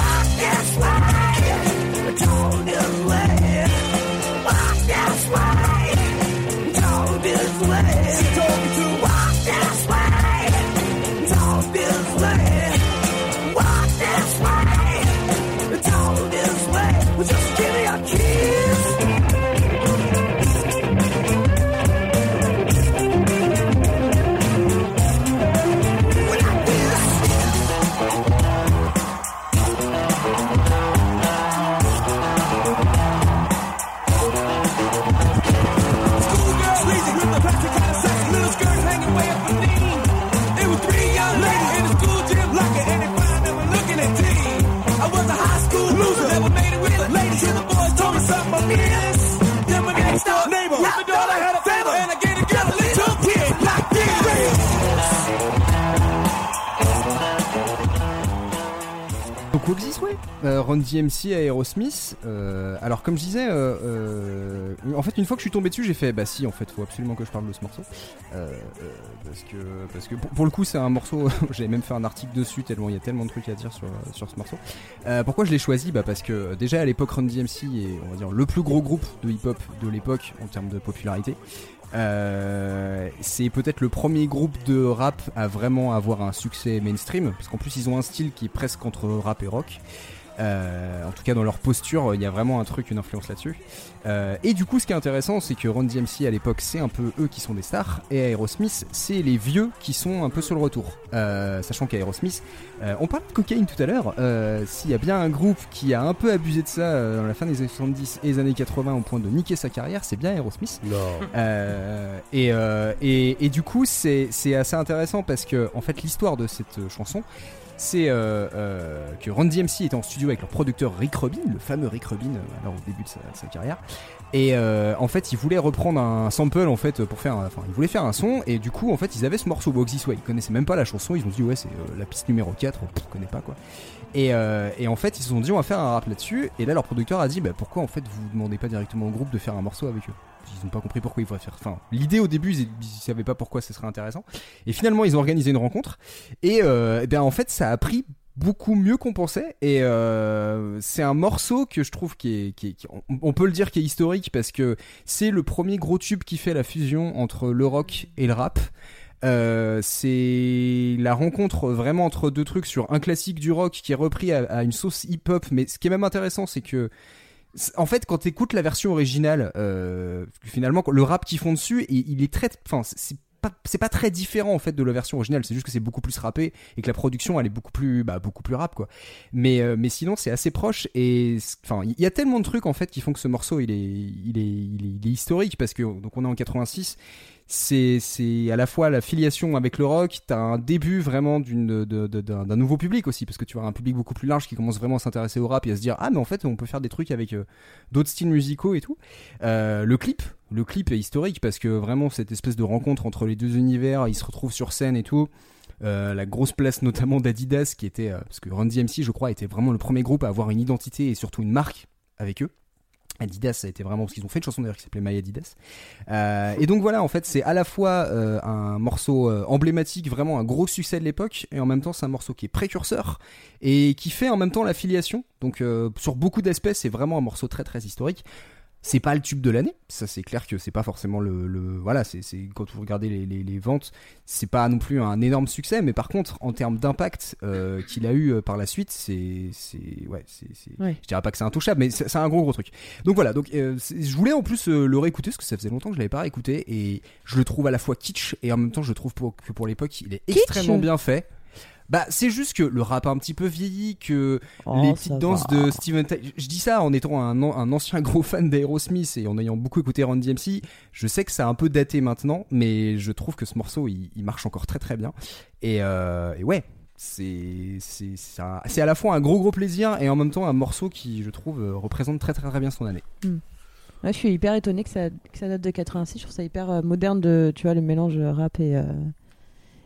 DMC, Aerosmith. Euh, alors comme je disais, euh, euh, en fait une fois que je suis tombé dessus, j'ai fait bah si en fait faut absolument que je parle de ce morceau parce que parce que pour, le coup c'est un morceau. J'avais même fait un article dessus tellement il y a tellement de trucs à dire sur sur ce morceau. Pourquoi je l'ai choisi? Bah parce que déjà à l'époque Run DMC est on va dire le plus gros groupe de hip hop de l'époque en termes de popularité. C'est peut-être le premier groupe de rap à vraiment avoir un succès mainstream, parce qu'en plus ils ont un style qui est presque entre rap et rock. Euh, en tout cas dans leur posture, il y a vraiment un truc, une influence là-dessus. Euh, et du coup, ce qui est intéressant, c'est que Run DMC à l'époque, c'est un peu eux qui sont des stars, et Aerosmith, c'est les vieux qui sont un peu sur le retour. Euh, sachant qu'Aerosmith, on parle de cocaïne tout à l'heure. S'il y a bien un groupe qui a un peu abusé de ça dans la fin des années 70 et des années 80 au point de niquer sa carrière, c'est bien Aerosmith. Non. Euh, et, euh, et, et du coup, c'est assez intéressant parce que, en fait, l'histoire de cette chanson, c'est euh, euh, que Run DMC était en studio avec leur producteur Rick Rubin, le fameux Rick Rubin, euh, alors au début de sa, carrière. Et en fait, ils voulaient reprendre un sample en fait pour faire, un- enfin, ils voulaient faire un son. Et du coup, en fait, ils avaient ce morceau This Way. Ils connaissaient même pas la chanson. Ils ont dit ouais, c'est la piste numéro 4 On connaît pas quoi. Et, et en fait, ils se sont dit on va faire un rap là-dessus. Et là, leur producteur a dit bah pourquoi en fait vous demandez pas directement au groupe de faire un morceau avec eux? Ils n'ont pas compris pourquoi ils voudraient faire. Enfin, l'idée au début, ils, ils savaient pas pourquoi ce serait intéressant. Et finalement, ils ont organisé une rencontre. Et, euh, eh en fait, ça a pris beaucoup mieux qu'on pensait et euh, c'est un morceau que je trouve qui est, on, peut le dire qui est historique parce que c'est le premier gros tube qui fait la fusion entre le rock et le rap. Euh, c'est la rencontre vraiment entre deux trucs sur un classique du rock qui est repris à, à une sauce hip-hop. Mais ce qui est même intéressant, c'est que en fait, quand t'écoutes la version originale, euh, finalement, le rap qu'ils font dessus, il, il est très, enfin, c'est- pas, c'est pas très différent en fait de la version originale. C'est juste que c'est beaucoup plus rappé et que la production, elle est beaucoup plus, bah, beaucoup plus rap quoi. Mais, euh, mais sinon, c'est assez proche et, enfin, il y a tellement de trucs en fait qui font que ce morceau, il est, il est, il est, il est historique parce que donc on est en 86 c'est à la fois la filiation avec le rock, t'as un début vraiment d'un nouveau public aussi parce que tu as un public beaucoup plus large qui commence vraiment à s'intéresser au rap et à se dire ah mais en fait on peut faire des trucs avec euh, d'autres styles musicaux et tout. Euh, le clip, le clip est historique parce que vraiment cette espèce de rencontre entre les deux univers, ils se retrouvent sur scène et tout. Euh, la grosse place notamment d'Adidas qui était parce que Run DMC je crois était vraiment le premier groupe à avoir une identité et surtout une marque avec eux. Adidas, ça a été vraiment parce qu'ils ont fait une chanson d'ailleurs qui s'appelait My Adidas. Euh, et donc voilà, en fait, c'est à la fois euh, un morceau euh, emblématique, vraiment un gros succès de l'époque, et en même temps, c'est un morceau qui est précurseur et qui fait en même temps l'affiliation. Donc sur beaucoup d'aspects, c'est vraiment un morceau très très historique. C'est pas le tube de l'année, ça c'est clair que c'est pas forcément le, le- voilà, c'est c'est- quand vous regardez les, les, les ventes, c'est pas non plus un énorme succès, mais par contre en termes d'impact euh, qu'il a eu euh, par la suite, c'est c'est ouais, c'est c'est- Ouais. je dirais pas que c'est intouchable, mais c'est un gros gros truc. Donc voilà, donc euh, je voulais en plus euh, le réécouter parce que ça faisait longtemps que je l'avais pas réécouté et je le trouve à la fois kitsch et en même temps je trouve pour, que pour l'époque il est Kitsch extrêmement bien fait. Bah c'est juste que le rap a un petit peu vieilli, que Oh, les ça petites danses va. de Steven Tyler. Je dis ça en étant un, an- un ancien gros fan d'Aerosmith et en ayant beaucoup écouté Run DMC. Je sais que c'est un peu daté maintenant, mais je trouve que ce morceau il, il marche encore très très bien. Et, euh, et ouais, c'est à la fois un gros gros plaisir et en même temps un morceau qui je trouve euh, représente très très très bien son année. Ouais, je suis hyper étonné que ça, que ça date de 86. Je trouve ça hyper euh, moderne de, tu vois, le mélange rap et, euh,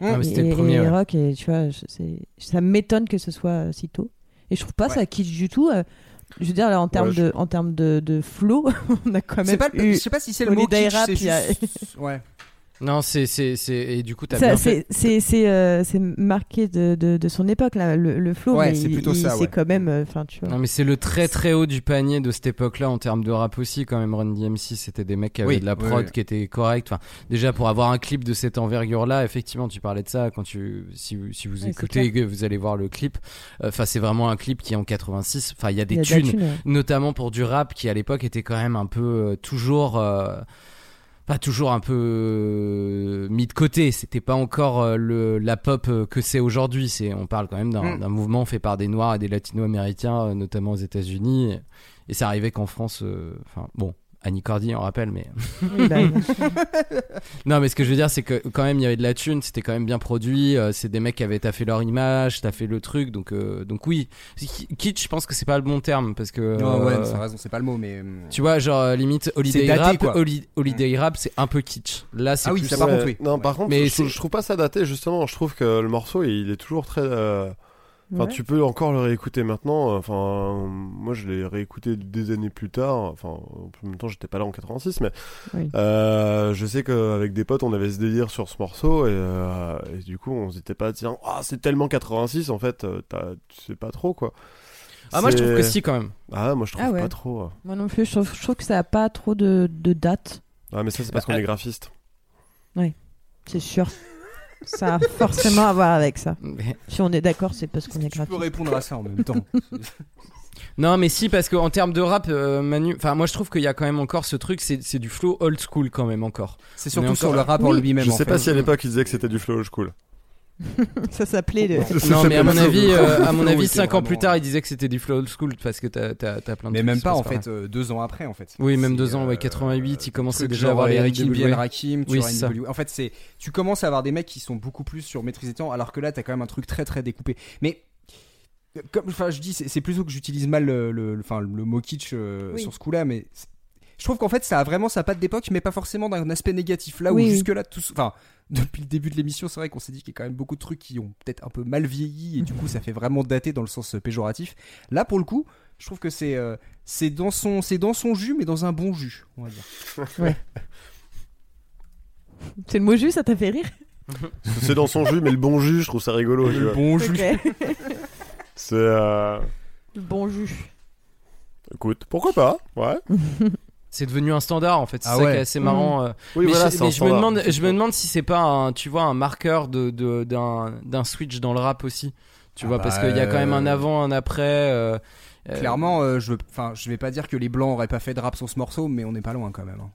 Ah, et, c'était le et- premier, et ouais. rock. Et tu vois, je- c'est- ça m'étonne que ce soit si tôt. Et je trouve pas ça kitsch du tout. euh, je veux dire, là, en termes Ouais, je- de, en termes de, de flow, on a quand même C'est pas le- eu je sais pas si c'est le mot kitsch, c'est juste- ouais. Non, c'est c'est c'est et du coup t'as Ça, bien c'est fait. c'est c'est euh, c'est marqué de, de, de son époque là le, le flow Ouais, c'est plutôt il- ça, c'est ouais. quand même euh, enfin tu vois. Non mais c'est le très très haut du panier de cette époque-là en termes de rap aussi quand même. Run DMC c'était des mecs qui avaient Oui, de la prod oui. qui était correcte enfin déjà pour avoir un clip de cette envergure-là effectivement tu parlais de ça quand tu si vous si vous Ouais, c'est écoutez vous allez voir le clip. Euh, enfin c'est vraiment un clip qui est en 86 enfin il y a des y a de thunes thune, notamment pour du rap qui à l'époque était quand même un peu euh, toujours euh, pas toujours un peu euh, mis de côté. C'était pas encore euh, le, la pop euh, que c'est aujourd'hui. C'est, on parle quand même d'un, Mm. mouvement fait par des Noirs et des Latino-Américains, notamment aux États-Unis. Et, ça arrivait qu'en France, euh, enfin bon, Annie Cordy, on rappelle, mais bah, non, mais ce que je veux dire, c'est que quand même il y avait de la thune, c'était quand même bien produit. euh, c'est des mecs qui avaient taffé leur image, taffé le truc, donc euh, donc oui. Kitsch, je pense que c'est pas le bon terme parce que. Non, ouais, euh, t'as raison, c'est pas le mot, mais. hum, tu vois, genre euh, limite Holiday daté, Rap, quoi. Holi- Holiday Rap, c'est un peu kitsch. Là, c'est Ah oui, plus ça, par contre, oui. Non, par contre, Mais je, c'est- je trouve pas ça daté, justement. Je trouve que le morceau, il est toujours très. Euh, Enfin, Ouais. tu peux encore le réécouter maintenant. Enfin, moi, je l'ai réécouté des années plus tard. Enfin, en même temps, j'étais pas là en 86, mais Oui. euh, je sais qu'avec des potes, on avait ce délire sur ce morceau et, euh, et du coup, on s'était pas dit, ah, c'est tellement 86. En fait, euh, t'as- tu sais pas trop quoi. Ah, moi je trouve que si quand même. Ah, moi, je trouve Ah ouais. pas trop. moi non plus je trouve, je trouve que ça a pas trop de, de date Ah, mais ça, c'est parce Bah, qu'on euh, est graphiste. c'est sûr ça a forcément à voir avec ça Mais- si on est d'accord c'est parce qu'on est Tu peux répondre à ça en même temps. Non, mais si, parce qu'en termes de rap, euh, Manu, enfin, moi je trouve qu'il y a quand même encore ce truc, c'est c'est du flow old school quand même encore. C'est est surtout sur le rap en lui-même. Je en sais fait. pas si à l'époque, ils disaient que c'était du flow old school. ça s'appelait le... Non, mais à mon avis, euh, à mon avis, 5 ans plus tard, il disait que c'était du flow old school parce que t'as plein de Mais trucs même pas en fait, euh, deux ans après en fait. Oui, même deux ans, ouais, euh, 88, il commençait déjà à avoir les Rakim. Bien Rakim, tu Oui, ça. En fait, c'est tu commences à avoir des mecs qui sont beaucoup plus sur maîtriser temps, alors que là, t'as quand même un truc très très découpé. Mais euh, comme, enfin, je dis, c'est plutôt que j'utilise mal le, le, le- enfin, le mot kitsch euh, Oui. sur ce coup-là, mais c'est- je trouve qu'en fait, ça a vraiment sa patte d'époque, mais pas forcément d'un aspect négatif. Là où Oui, jusque là, tout, enfin, depuis le début de l'émission, c'est vrai qu'on s'est dit qu'il y a quand même beaucoup de trucs qui ont peut-être un peu mal vieilli et du coup, ça fait vraiment dater dans le sens euh, péjoratif. Là, pour le coup, je trouve que c'est euh, c'est dans son c'est dans son jus, mais dans un bon jus, on va dire. c'est le mot jus ça t'a fait rire? C'est dans son jus, mais le bon jus, je trouve ça rigolo. Le vois. bon jus. C'est. euh, Le bon jus. Écoute, pourquoi pas? Ouais. C'est devenu un standard en fait, c'est Ah ça ouais. qui est assez marrant. euh. Oui, mais voilà, je, mais je me demande, je me demande si c'est pas un, tu vois, un marqueur de de- d'un d'un switch dans le rap aussi. Tu Ah vois, bah, parce qu'il y a quand même un euh, avant, un après. euh, Clairement, euh, je, veux- enfin, je vais pas dire que les blancs auraient pas fait de rap sur ce morceau, mais on n'est pas loin quand même. hein.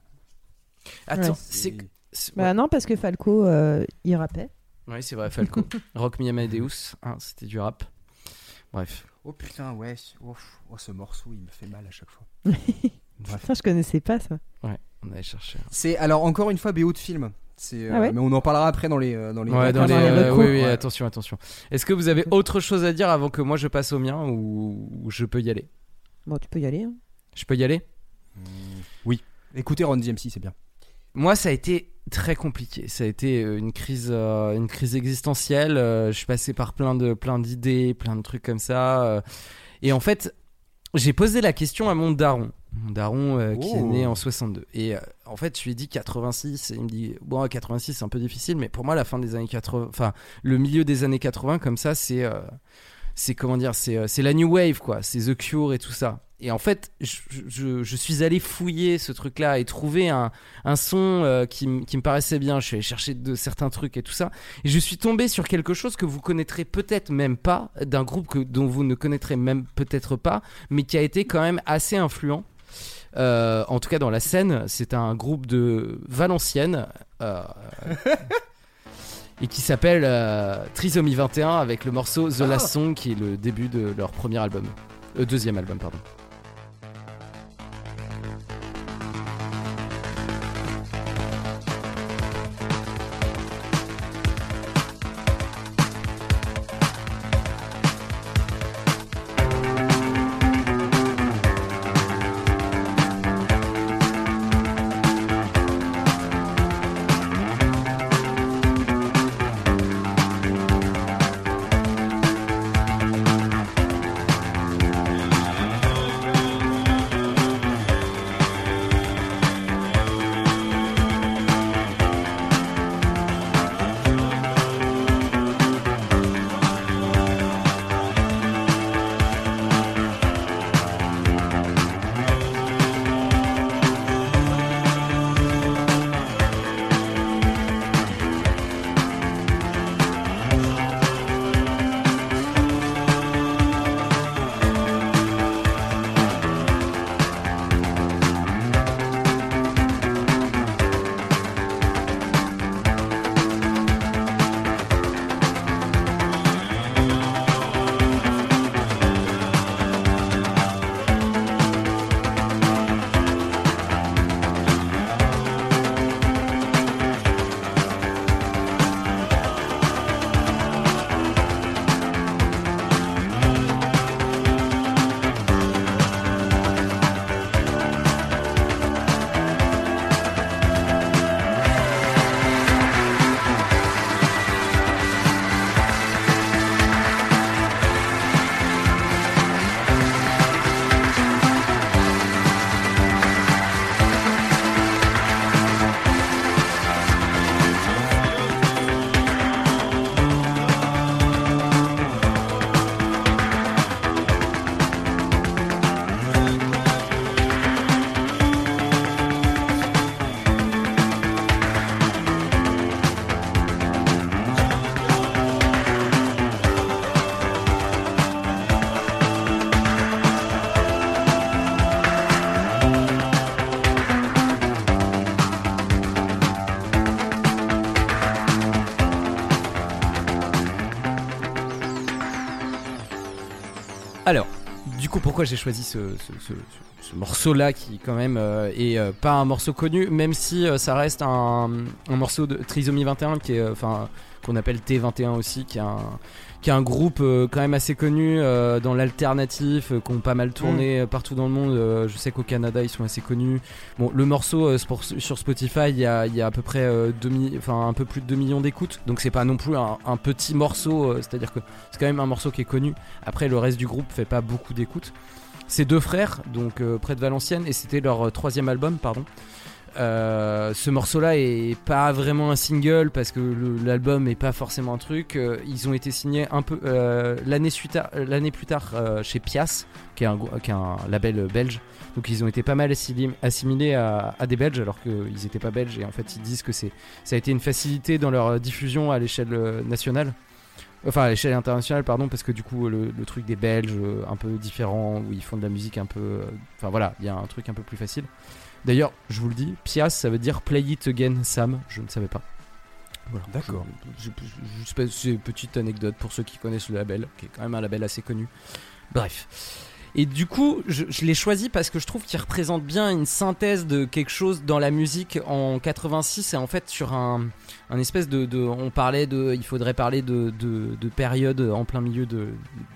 Attends, Ouais. c'est. c'est- Bah non, parce que Falco, euh, il rappait. Ouais, c'est vrai, Falco. Rock Me Amadeus, hein, c'était du rap. Bref. Oh putain, ouais. Ouf. Oh, ce morceau, il me fait mal à chaque fois. Bref. Putain, je connaissais pas ça. Ouais, on allait chercher. C'est alors encore une fois BO de film. C'est, euh, Ah ouais mais on en parlera après dans les euh, dans les. Ouais, dans les, dans les euh, recours. oui, oui, Ouais. attention, attention. Est-ce que vous avez autre chose à dire avant que moi je passe au mien ou, ou je peux y aller? Bon, tu peux y aller. hein. Je peux y aller? Écoutez Ron DMC, c'est bien. Moi, ça a été très compliqué. Ça a été une crise, euh, une crise existentielle. Euh, je suis passé par plein de, plein d'idées, plein de trucs comme ça. euh. et en fait, j'ai posé la question à mon daron, mon daron euh, qui est Oh. né en 62. Et euh, en fait, je lui ai dit 86. Et il me dit bon, 86 c'est un peu difficile, mais pour moi, la fin des années 80, enfin le milieu des années 80, comme ça, c'est, euh, c'est comment dire, c'est, c'est la new wave quoi. C'est The Cure et tout ça. Et en fait, je, je- je suis allé fouiller ce truc-là et trouver un, un son euh, qui, me paraissait bien. Je suis allé chercher de certains trucs et tout ça. Et je suis tombé sur quelque chose que vous connaîtrez peut-être même pas, d'un groupe que, dont vous ne connaîtrez même peut-être pas, mais qui a été quand même assez influent. Euh, en tout cas, dans la scène, c'est un groupe de Valenciennes. euh, Et qui s'appelle Trisomie 21 avec le morceau The Last Song qui est le début de leur premier album. Euh, deuxième album, pardon. Pourquoi j'ai choisi ce, ce- ce- ce- ce morceau-là qui, quand même, euh, est euh, pas un morceau connu, même si euh, ça reste un, morceau de Trisomie 21 qui est, qu'on appelle T21 aussi, qui est un, qui est un groupe euh, quand même assez connu euh, dans l'alternatif, euh, qui ont pas mal tourné euh, partout dans le monde. Je sais qu'au Canada, ils sont assez connus. Bon, le morceau pour- sur Spotify, il y a, y a à peu près enfin, un peu plus de 2 millions d'écoutes, donc c'est pas non plus un, un petit morceau, c'est-à-dire que c'est quand même un morceau qui est connu. Après, le reste du groupe fait pas beaucoup d'écoutes. C'est deux frères, donc près de Valenciennes, et c'était leur troisième album, pardon. Euh, ce morceau-là est pas vraiment un single parce que l'album est pas forcément un truc. Euh, ils ont été signés un peu euh, l'année plus tard euh, chez Pias, qui est, un, label belge. Donc ils ont été pas mal assimilés, à, des Belges alors qu'ils étaient pas belges et en fait ils disent que c'est ça a été une facilité dans leur diffusion à l'échelle nationale. Enfin, à l'échelle internationale, pardon, parce que du coup, le, truc des Belges, un peu différent, où ils font de la musique un peu. Enfin voilà, il y a un truc un peu plus facile. D'ailleurs, je vous le dis, Pias, ça veut dire Play It Again Sam, je ne savais pas. Voilà. D'accord. C'est une petite anecdote pour ceux qui connaissent le label, qui est quand même un label assez connu. Bref. Et du coup, je, je l'ai choisi parce que je trouve qu'il représente bien une synthèse de quelque chose dans la musique en 86 et en fait sur un, un espèce de, de- on parlait de, il faudrait parler de, de, de période en plein milieu de,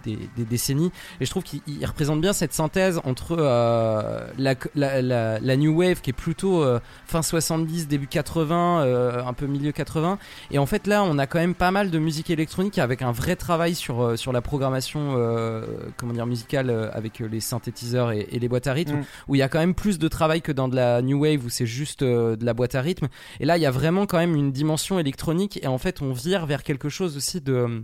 des, des décennies. Et je trouve qu'il il représente bien cette synthèse entre euh, la, la, la, la new wave qui est plutôt euh, fin 70 début 80 euh, un peu milieu 80 et en fait là on a quand même pas mal de musique électronique avec un vrai travail sur euh, sur la programmation euh, comment dire musicale euh, avec les synthétiseurs et, et les boîtes à rythme Mm. où il y a quand même plus de travail que dans de la new wave où c'est juste euh, de la boîte à rythme. Et là il y a vraiment quand même une dimension électronique et en fait on vire vers quelque chose aussi de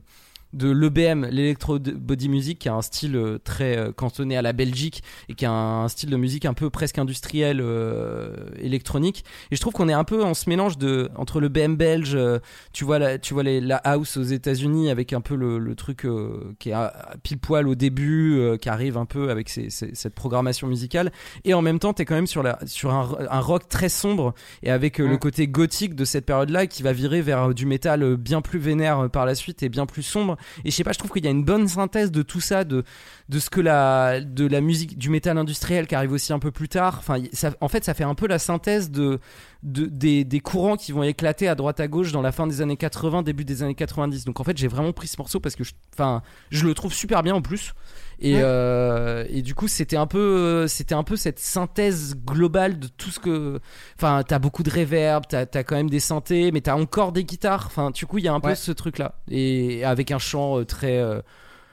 de l'EBM, l'Electro Body Music, qui a un style euh, très euh, cantonné à la Belgique et qui a un style de musique un peu presque industriel euh, électronique. Et je trouve qu'on est un peu en ce mélange de entre le BM belge, euh, tu vois la, tu vois les, la house aux États-Unis avec un peu le, le truc euh, qui est à- pile poil au début, qui arrive un peu avec cette programmation musicale, et en même temps t'es quand même sur la sur un, un rock très sombre et avec le côté gothique de cette période-là qui va virer vers du métal bien plus vénère par la suite et bien plus sombre. Et je sais pas, je trouve qu'il y a une bonne synthèse de tout ça, de de ce que la de la musique du métal industriel qui arrive aussi un peu plus tard. Enfin, en fait, ça fait un peu la synthèse de, de des, courants qui vont éclater à droite à gauche dans la fin des années 80, début des années 90. Donc en fait, j'ai vraiment pris ce morceau parce que enfin, je le trouve super bien en plus. Et, Ouais. euh, et du coup, c'était un peu, c'était un peu cette synthèse globale de tout ce que, enfin, t'as beaucoup de reverb, t'as as quand même des synthés, mais t'as encore des guitares. Enfin, du coup, il y a un peu Ouais. ce truc-là et avec un chant euh, très, euh,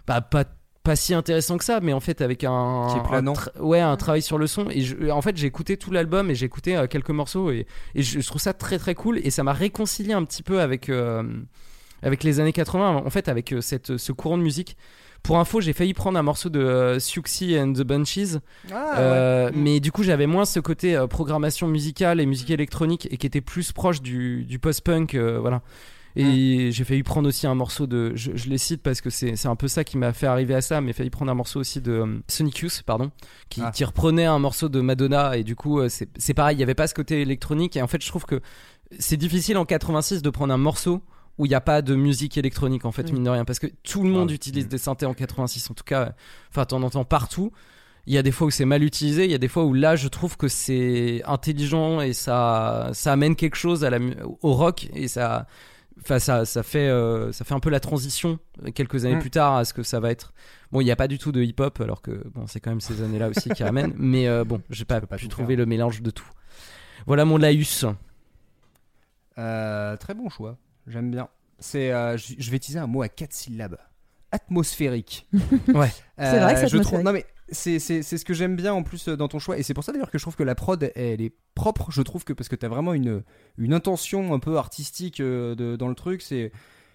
bah, pas pas si intéressant que ça, mais en fait avec un, Qui est planant. un tra- ouais, un travail sur le son. Et je- en fait, j'ai écouté tout l'album et j'ai écouté euh, quelques morceaux et, et je, je trouve ça très très cool et ça m'a réconcilié un petit peu avec euh, avec les années 80. En fait, avec euh, cette ce courant de musique. Pour info, j'ai failli prendre un morceau de euh, Siouxsie and the Bunchies, Ah, Euh, ouais. mais du coup j'avais moins ce côté euh, programmation musicale et musique électronique et qui était plus proche du, du post-punk, euh, voilà. Et j'ai failli prendre aussi un morceau de, je, je les cite parce que c'est un peu ça qui m'a fait arriver à ça, mais failli prendre un morceau aussi de Sonic Youth, pardon, qui, Ah. qui reprenait un morceau de Madonna et du coup c'est pareil, il y avait pas ce côté électronique et en fait je trouve que c'est difficile en 86 de prendre un morceau où il n'y a pas de musique électronique en fait Mm. mine de rien parce que tout le monde utilise des synthés en 86 en tout cas enfin t'en entends partout il y a des fois où c'est mal utilisé il y a des fois où là je trouve que c'est intelligent et ça ça amène quelque chose à la mu- au rock et ça enfin ça ça fait euh, ça fait un peu la transition euh, quelques années Mm. plus tard à ce que ça va être bon il n'y a pas du tout de hip hop alors que bon c'est quand même ces années là aussi qui ramènent mais euh, bon j'ai pas, pas pu trouver faire. le mélange de tout voilà mon laïus Euh, très bon choix. J'aime bien. C'est, euh, je vais utiliser un mot à quatre syllabes. Atmosphérique. ouais C'est vrai que c'est je trouve, non mais c'est, c'est, c'est ce que j'aime bien en plus euh, dans ton choix et c'est pour ça d'ailleurs que je trouve que la prod elle est propre. Je trouve que parce que t'as vraiment une une intention un peu artistique euh, de- dans le truc. C'est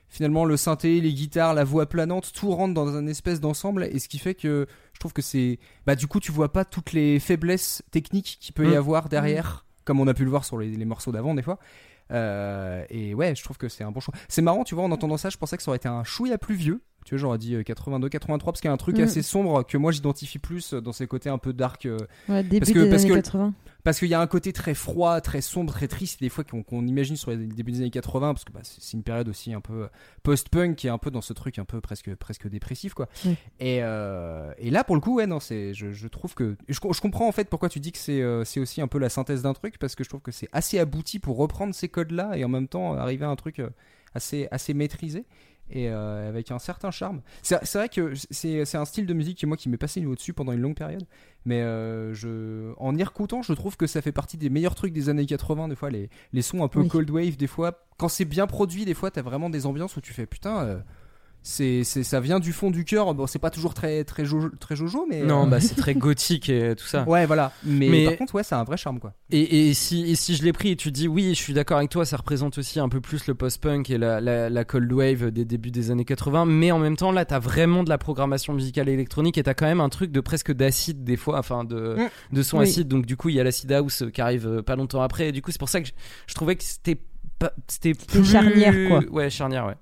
finalement le synthé, les guitares, la voix planante, tout rentre dans un espèce d'ensemble et ce qui fait que je trouve que c'est bah du coup tu vois pas toutes les faiblesses techniques qu'il peut y Mm. avoir derrière comme on a pu le voir sur les, les morceaux d'avant des fois. Euh, et ouais, je trouve que c'est un bon choix. C'est marrant, tu vois, en entendant ça, je pensais que ça aurait été un chouïa plus vieux. Tu vois, j'aurais dit euh, 82, 83, parce qu'il y a un truc Mm. assez sombre que moi j'identifie plus dans ces côtés un peu dark. euh, Ouais, début parce que, des parce années que, 80. Parce qu'il y a un côté très froid, très sombre, très triste, des fois qu'on imagine sur les débuts des années 80, parce que bah, c'est une période aussi un peu post-punk qui est un peu dans ce truc un peu presque, presque dépressif, quoi. Et, euh, et là, pour le coup, ouais, non, je, je trouve que. Je, je comprends en fait pourquoi tu dis que c'est, euh, aussi un peu la synthèse d'un truc, parce que je trouve que c'est assez abouti pour reprendre ces codes-là et en même temps arriver à un truc euh, assez, assez maîtrisé et euh, avec un certain charme. C'est, vrai que c'est, un style de musique qui, moi, qui m'est passé au-dessus pendant une longue période, mais euh, je, en y recoutant, je trouve que ça fait partie des meilleurs trucs des années 80, des fois, les, les sons un peu Oui. cold wave, des fois, quand c'est bien produit, des fois, t'as vraiment des ambiances où tu fais putain. C'est, ça vient du fond du cœur. Bon, c'est pas toujours très, très, jojo, très jojo, mais. Non, euh, bah c'est très gothique et tout ça. Ouais, voilà. Mais, Mais- par contre, ouais, c'est un vrai charme, quoi. Et, et si, et si je l'ai pris et tu dis oui, je suis d'accord avec toi, ça représente aussi un peu plus le post-punk et la, la, la cold wave des débuts des années 80, mais en même temps, là, t'as vraiment de la programmation musicale électronique et t'as quand même un truc de presque d'acide des fois, enfin de, Mm. de son Oui. acide. Donc du coup, il y a l'acid house qui arrive euh, pas longtemps après. Et du coup, c'est pour ça que je, je trouvais que c'était c'était plus charnière, quoi. Ouais, charnière, ouais.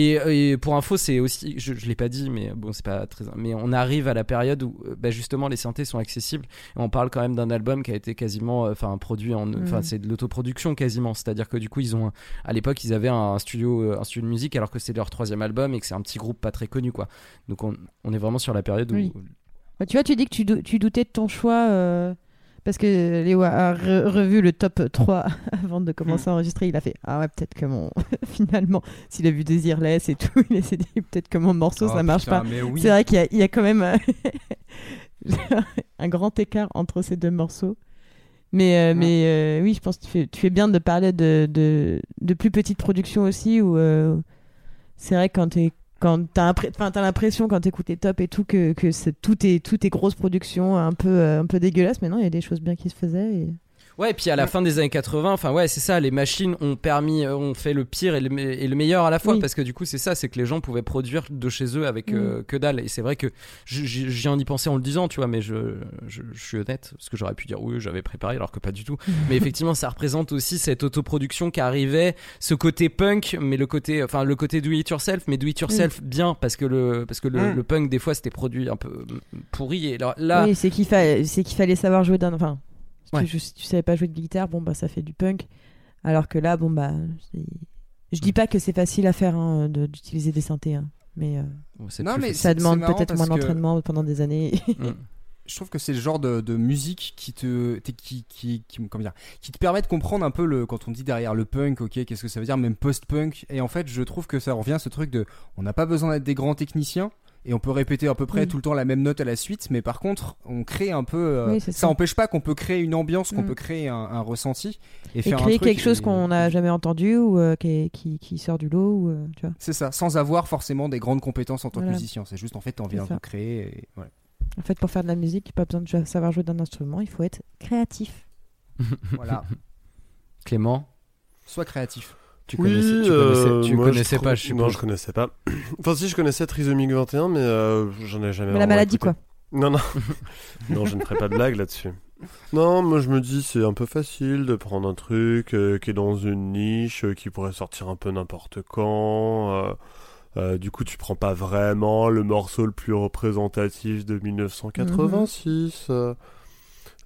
Et, et pour info, c'est aussi, je, je l'ai pas dit, mais bon, c'est pas très. Mais on arrive à la période où, euh, bah, justement, les synthés sont accessibles. Et on parle quand même d'un album qui a été quasiment, euh, enfin, produit en, enfin, Mhm. c'est de l'autoproduction quasiment. C'est-à-dire que du coup, ils ont, à l'époque, ils avaient un studio, euh, un studio de musique, alors que c'est leur troisième album et que c'est un petit groupe pas très connu, quoi. Donc on, on est vraiment sur la période où. Oui. Bah, tu vois, tu dis que tu, dou- tu doutais de ton choix euh, parce que Léo a re- revu le top 3 avant de commencer à enregistrer. Il a fait Ah ouais, peut-être que mon. Finalement, s'il a vu Désirless et tout, il s'est dit peut-être que mon morceau Oh, ça marche putain, pas. oui. C'est vrai qu'il y, a- il y a quand même un grand écart entre ces deux morceaux. Mais, euh, mais euh, oui, je pense que tu fais, tu fais bien de parler de, de, de plus petites productions aussi où euh, c'est vrai que quand t'es quand t'as l'impression quand t'écoutes les top et tout que, que est tout est grosse production un peu euh, un peu dégueulasse mais non il y a des choses bien qui se faisaient. Ouais, et puis à la fin des années 80, enfin ouais, c'est ça, les machines ont permis, euh, ont fait le pire et le, me- et le meilleur à la fois, Oui. parce que du coup c'est ça, c'est que les gens pouvaient produire de chez eux avec euh, que dalle. Et c'est vrai que j'y en y pensais en le disant, tu vois, mais je, je, je suis honnête, parce que j'aurais pu dire oui, j'avais préparé, alors que pas du tout. mais effectivement, ça représente aussi cette autoproduction qui arrivait, ce côté punk, mais le côté, enfin le côté do it yourself, mais do it yourself bien, parce que le, parce que le, Mm. le punk des fois c'était produit un peu mm, pourri. Et là, là oui c'est qu'il fa- c'est qu'il fallait savoir jouer d'un enfin si Ouais. tu, si tu savais pas jouer de guitare bon bah ça fait du punk. Alors que là bon bah je dis pas que c'est facile à faire hein, de- d'utiliser des synthés hein, mais, euh, Non, mais ça demande peut-être moins que- d'entraînement pendant des années. Mm. je trouve que c'est le genre de, de musique qui te qui, qui, comment dire, qui te permet de comprendre un peu le quand on dit derrière le punk ok qu'est-ce que ça veut dire même post-punk. Et en fait je trouve que ça revient à ce truc de on n'a pas besoin d'être des grands techniciens et on peut répéter à peu près Oui. tout le temps la même note à la suite mais par contre on crée un peu euh, Oui, ça ça. empêche pas qu'on peut créer une ambiance qu'on Mm. peut créer un, un ressenti et, et faire un créer truc quelque chose et- qu'on n'a jamais entendu ou euh, qui, est- qui, qui sort du lot ou euh, tu vois c'est ça sans avoir forcément des grandes compétences en tant Voilà. que musicien c'est juste en fait t'as envie C'est d'un ça. truc créer et voilà. En fait, pour faire de la musique, il n'y a pas besoin de savoir jouer d'un instrument, il faut être créatif. voilà Clément, sois créatif tu Oui, connaissais, tu euh, connaissais, tu moi, connaissais je pas, je Non, suppose. je connaissais pas. Enfin, si, je connaissais Trisomic 21, mais euh, j'en ai jamais Mais la maladie, écouté. quoi. Non, non. non, je ne ferai pas de blague là-dessus. Non, moi je me dis c'est un peu facile de prendre un truc euh, qui est dans une niche, euh, qui pourrait sortir un peu n'importe quand. euh, euh, du coup, tu prends pas vraiment le morceau le plus représentatif de 1986. euh,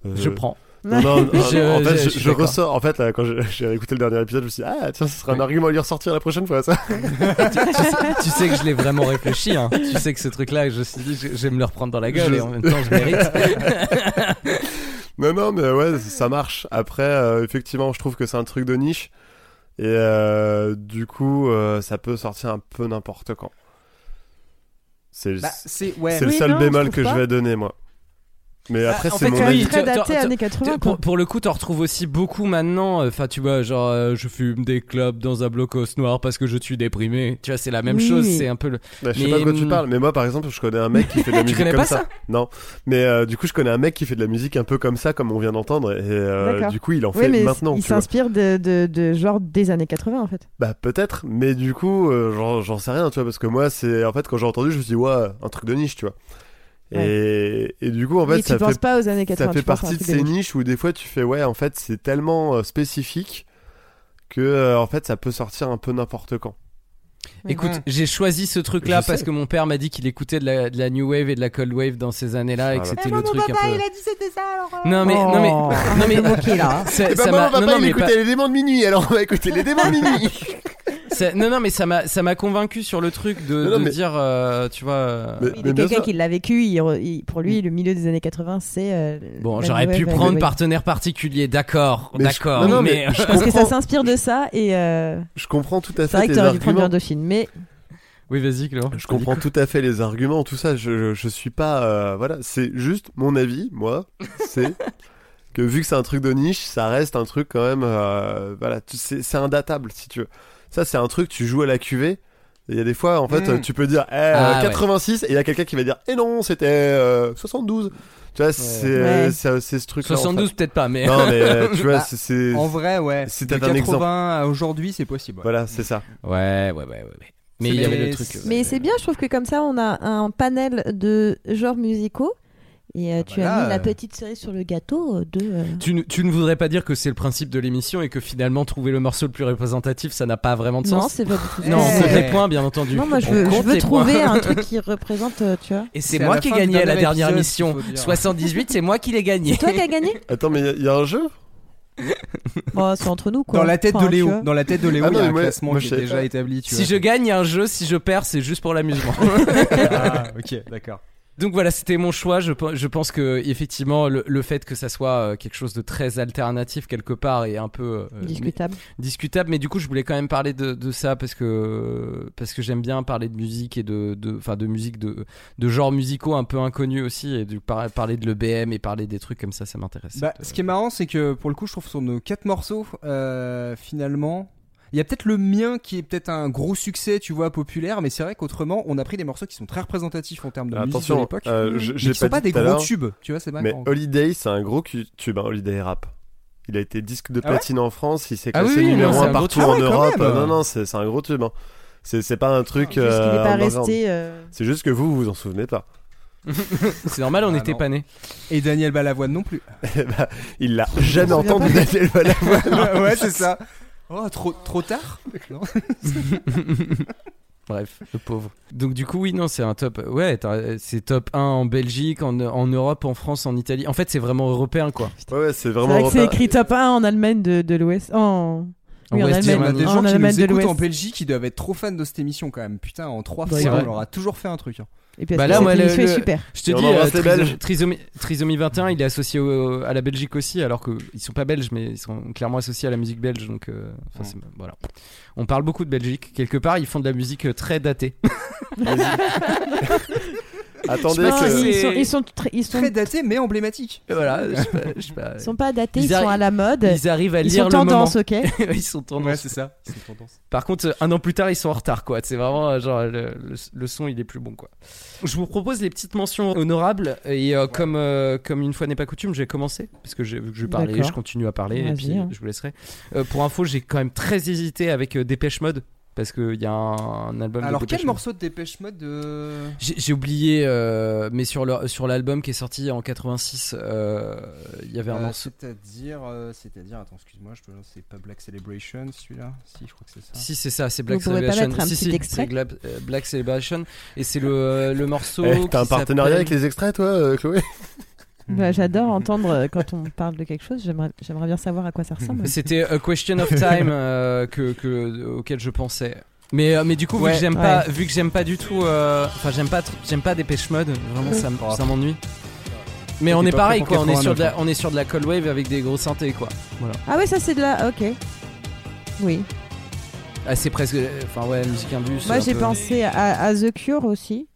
Je euh, prends. Non, non, non, Je- en fait, je- ressors. En fait, là, quand j'ai écouté le dernier épisode, je me suis dit, ah, tiens, ce sera un argument à lui ressortir la prochaine fois, ça. tu, sais, tu sais que je l'ai vraiment réfléchi. Hein. Tu sais que ce truc-là, je me suis dit, je, je vais me le reprendre dans la gueule Je- et en même temps, je mérite. non, non, mais ouais, ça marche. Après, euh, effectivement, je trouve que c'est un truc de niche. Et euh, du coup, euh, ça peut sortir un peu n'importe quand. C'est le, Bah, ouais le seul non, bémol que je vais donner, moi. Mais après, en c'est mon avis. très daté années 80. Tu- quoi. pour, pour le coup, t'en retrouves aussi beaucoup maintenant. Enfin, tu vois, genre, euh, je fume des clubs dans un blocos noir parce que je suis déprimé. Tu vois, c'est la même Oui, chose. oui. C'est un peu le. Bah, je sais Mais, pas de quoi tu hum, parles, mais moi par exemple, je connais un mec qui fait de la musique comme pas ça. ça Non, mais euh, du coup, je connais un mec qui fait de la musique un peu comme ça, comme on vient d'entendre, et euh, du coup, il en Oui, fait mais maintenant. il s'inspire de, de, de genre des années 80 en fait. Bah peut-être, mais du coup, euh, j'en j'en sais rien, tu vois, parce que moi, c'est en fait quand j'ai entendu, je me suis dit ouais, un truc de niche, tu vois. Et, et du coup, en fait, Mais ça penses fait pas aux années 80. ça fait un partie de ces niche. niches où des fois tu fais ouais, en fait, c'est tellement euh, spécifique que euh, en fait, ça peut sortir un peu n'importe quand. Écoute, j'ai choisi ce truc-là parce sais. que mon père m'a dit qu'il écoutait de la, de la new wave et de la cold wave dans ces années-là et que c'était Eh, le truc un peu. dit c'était ça alors. Non mais non mais Oh, non mais moqué là. ça, Et ça bah, m'a- moi, on va non, pas non, mais écouter pas- les démons de minuit, alors on va écouter les démons de minuit. ça- non non mais ça m'a ça m'a convaincu sur le truc de, Non, non, de mais- dire euh, tu vois euh, Mais- mais quelqu'un qui l'a vécu, il re- il- pour lui, le milieu des années 80, c'est. euh, bon j'aurais pu prendre partenaire particulier d'accord Mais je- d'accord non, non, mais, mais je Parce que ça s'inspire de ça et euh, Je comprends tout à c'est vrai fait que t'aurais dû prendre arguments. Indochine. Mais oui vas-y Clément Je comprends tout à fait les arguments, tout ça. Je, je, je suis pas. euh, voilà, c'est juste mon avis, moi. C'est que vu que c'est un truc de niche, ça reste un truc quand même. euh, voilà, tu- c'est c'est indatable si tu veux. Ça, c'est un truc, tu joues à la cuvée. Il y a des fois, en fait, Mm. tu peux dire eh, Ah, ouais. 86 et il y a quelqu'un qui va dire eh non, c'était euh, 72. Tu vois, c'est euh, Ouais. c'est ce truc. 72 peut-être pas, mais. Non, mais euh, tu vois, Bah, c'est-. En vrai, ouais. C'est un 80 à aujourd'hui, c'est possible. ouais. Voilà, c'est ça. Ouais, ouais, ouais, ouais. ouais. Mais il y avait le truc. euh, Mais c'est bien, je trouve que comme ça, on a un panel de genres musicaux. Et euh, tu bah as là, mis la euh, petite cerise sur le gâteau euh, de. euh, Tu, ne- tu ne voudrais pas dire que c'est le principe de l'émission et que finalement trouver le morceau le plus représentatif ça n'a pas vraiment de Non, sens c'est pas du tout ça. Non, Eh. c'est des points bien entendu. Non, moi je veux, je trouver points. un truc qui représente, euh, tu vois. Et c'est moi qui ai gagné à la dernière émission. qu'il faut dire. 78, c'est moi qui l'ai gagné. C'est toi qui as gagné Attends, mais il y a- il y, a un jeu? Bon, c'est entre nous quoi. Dans la tête Enfin, de Léo, dans la tête de Léo, Ah il y non, a un moi- classement moi, qui est déjà établi. Tu Si vois. je gagne un jeu, si je perds, c'est juste pour l'amusement. Ah, ok, d'accord. Donc voilà, c'était mon choix. Je, pe- je pense que effectivement, le, le fait que ça soit euh, quelque chose de très alternatif quelque part est un peu euh, Discutable. discutable. Mais du coup, je voulais quand même parler de, de ça parce que parce que j'aime bien parler de musique et de enfin de musique de de genres musicaux un peu inconnus aussi et par- parler de l'EBM et parler des trucs comme ça, ça m'intéresse. Bah, ce qui est marrant, c'est que pour le coup, je trouve sur nos quatre morceaux, euh, finalement, il y a peut-être le mien qui est peut-être un gros succès, tu vois, populaire, mais c'est vrai qu'autrement, on a pris des morceaux qui sont très représentatifs en termes de musique de l'époque, euh, je- mais j'ai qui sont pas des gros tubes, tu vois, c'est Mais. Holiday, c'est un gros tube, hein, Holiday Rap. Il a été disque de Ah ouais platine en France, il s'est Ah classé oui, numéro non, c'est 1 un gros partout en Ah ouais, Europe. même. Non, non, c'est un gros tube. hein. C'est pas un truc. N'est euh, pas underground. resté. euh, C'est juste que vous, vous vous en souvenez pas. c'est normal, on Ah, n'était pas nés. Et Daniel Balavoine non plus. Ben, il l'a jamais entendu. Daniel Balavoine. ouais, c'est ça. Oh, trop, trop tard. Bref, le pauvre. Donc du coup, oui, non, c'est un top. Ouais, c'est top 1 en Belgique, en, en Europe, en France, en Italie. En fait, c'est vraiment européen, quoi. Ouais, ouais, c'est vraiment. vrai que c'est écrit top 1 en Allemagne de, de l'Ouest. En... En Oui, en y Allemagne. en a des Germany. gens En qui Allemagne nous de écoutent en. Belgique qui doivent être trop fans de cette émission quand même. Putain, en trois Bah, fois, c'est vrai. on leur a toujours fait un truc. hein. Et puis Bah là, moi, le- est super. Je te dis, euh. Trisomie, Trisomie 21, il est associé au- à la Belgique aussi, alors qu'ils sont pas belges, mais ils sont clairement associés à la musique belge. Donc, euh, enfin, voilà. On parle beaucoup de Belgique. Quelque part, ils font de la musique euh, très datée. Attendez que. ils sont, ils sont, très- ils sont, Très daté, mais emblématique. voilà, je sais pas, je sais pas. ils sont pas datés, Ils ils, sont à la mode. Ils arrivent à Ils lire sont le moment. tendance, ok ils sont tendance. Ouais, c'est ça. Tendance. Par contre, un an plus tard, ils sont en retard, quoi. C'est vraiment euh, genre le, le- le son, il est plus bon, quoi. Je vous propose les petites mentions honorables et euh, comme euh, comme une fois n'est pas coutume, j'ai commencé parce que j'ai vu que je parlais, D'accord. je continue à parler et puis hein. je vous laisserai. Euh, pour info, j'ai quand même très hésité avec euh, Dépêche Mode parce qu'il y a un, un album. Alors, de quel Mode. morceau de Dépêche Mode de. J'ai oublié, euh, mais sur le sur l'album qui est sorti en 86, euh, il y avait un Euh, morceau. C'est-à-dire, euh, c'est-à-dire, attends, excuse-moi, je peux c'est pas Black Celebration celui-là? Si, je crois que c'est ça. Si c'est ça, c'est Black Vous pourrez pas Celebration. mettre un si petit si, extrait c'est euh, Black Celebration et c'est le le morceau. Eh, T'as un partenariat avec les extraits, toi, euh, Chloé? Bah, J'adore entendre euh, quand on parle de quelque chose. J'aimerais j'aimerais bien savoir à quoi ça ressemble. C'était A Question of Time euh, que, que- auquel je pensais. Mais, euh, mais du coup, vu que j'aime Ouais. pas, vu que j'aime pas du tout, euh, enfin j'aime pas, j'aime pas Dépêche Mode, vraiment ça, m'ennuie. Mais on est pareil quoi, on est sur de 89, la, on est sur de la cold wave avec des gros synthés quoi. Voilà. Ah ouais, ça c'est de la. Ok. Oui. Ah, c'est presque, enfin ouais, musique indus. Moi j'ai peu. pensé à, à The Cure aussi,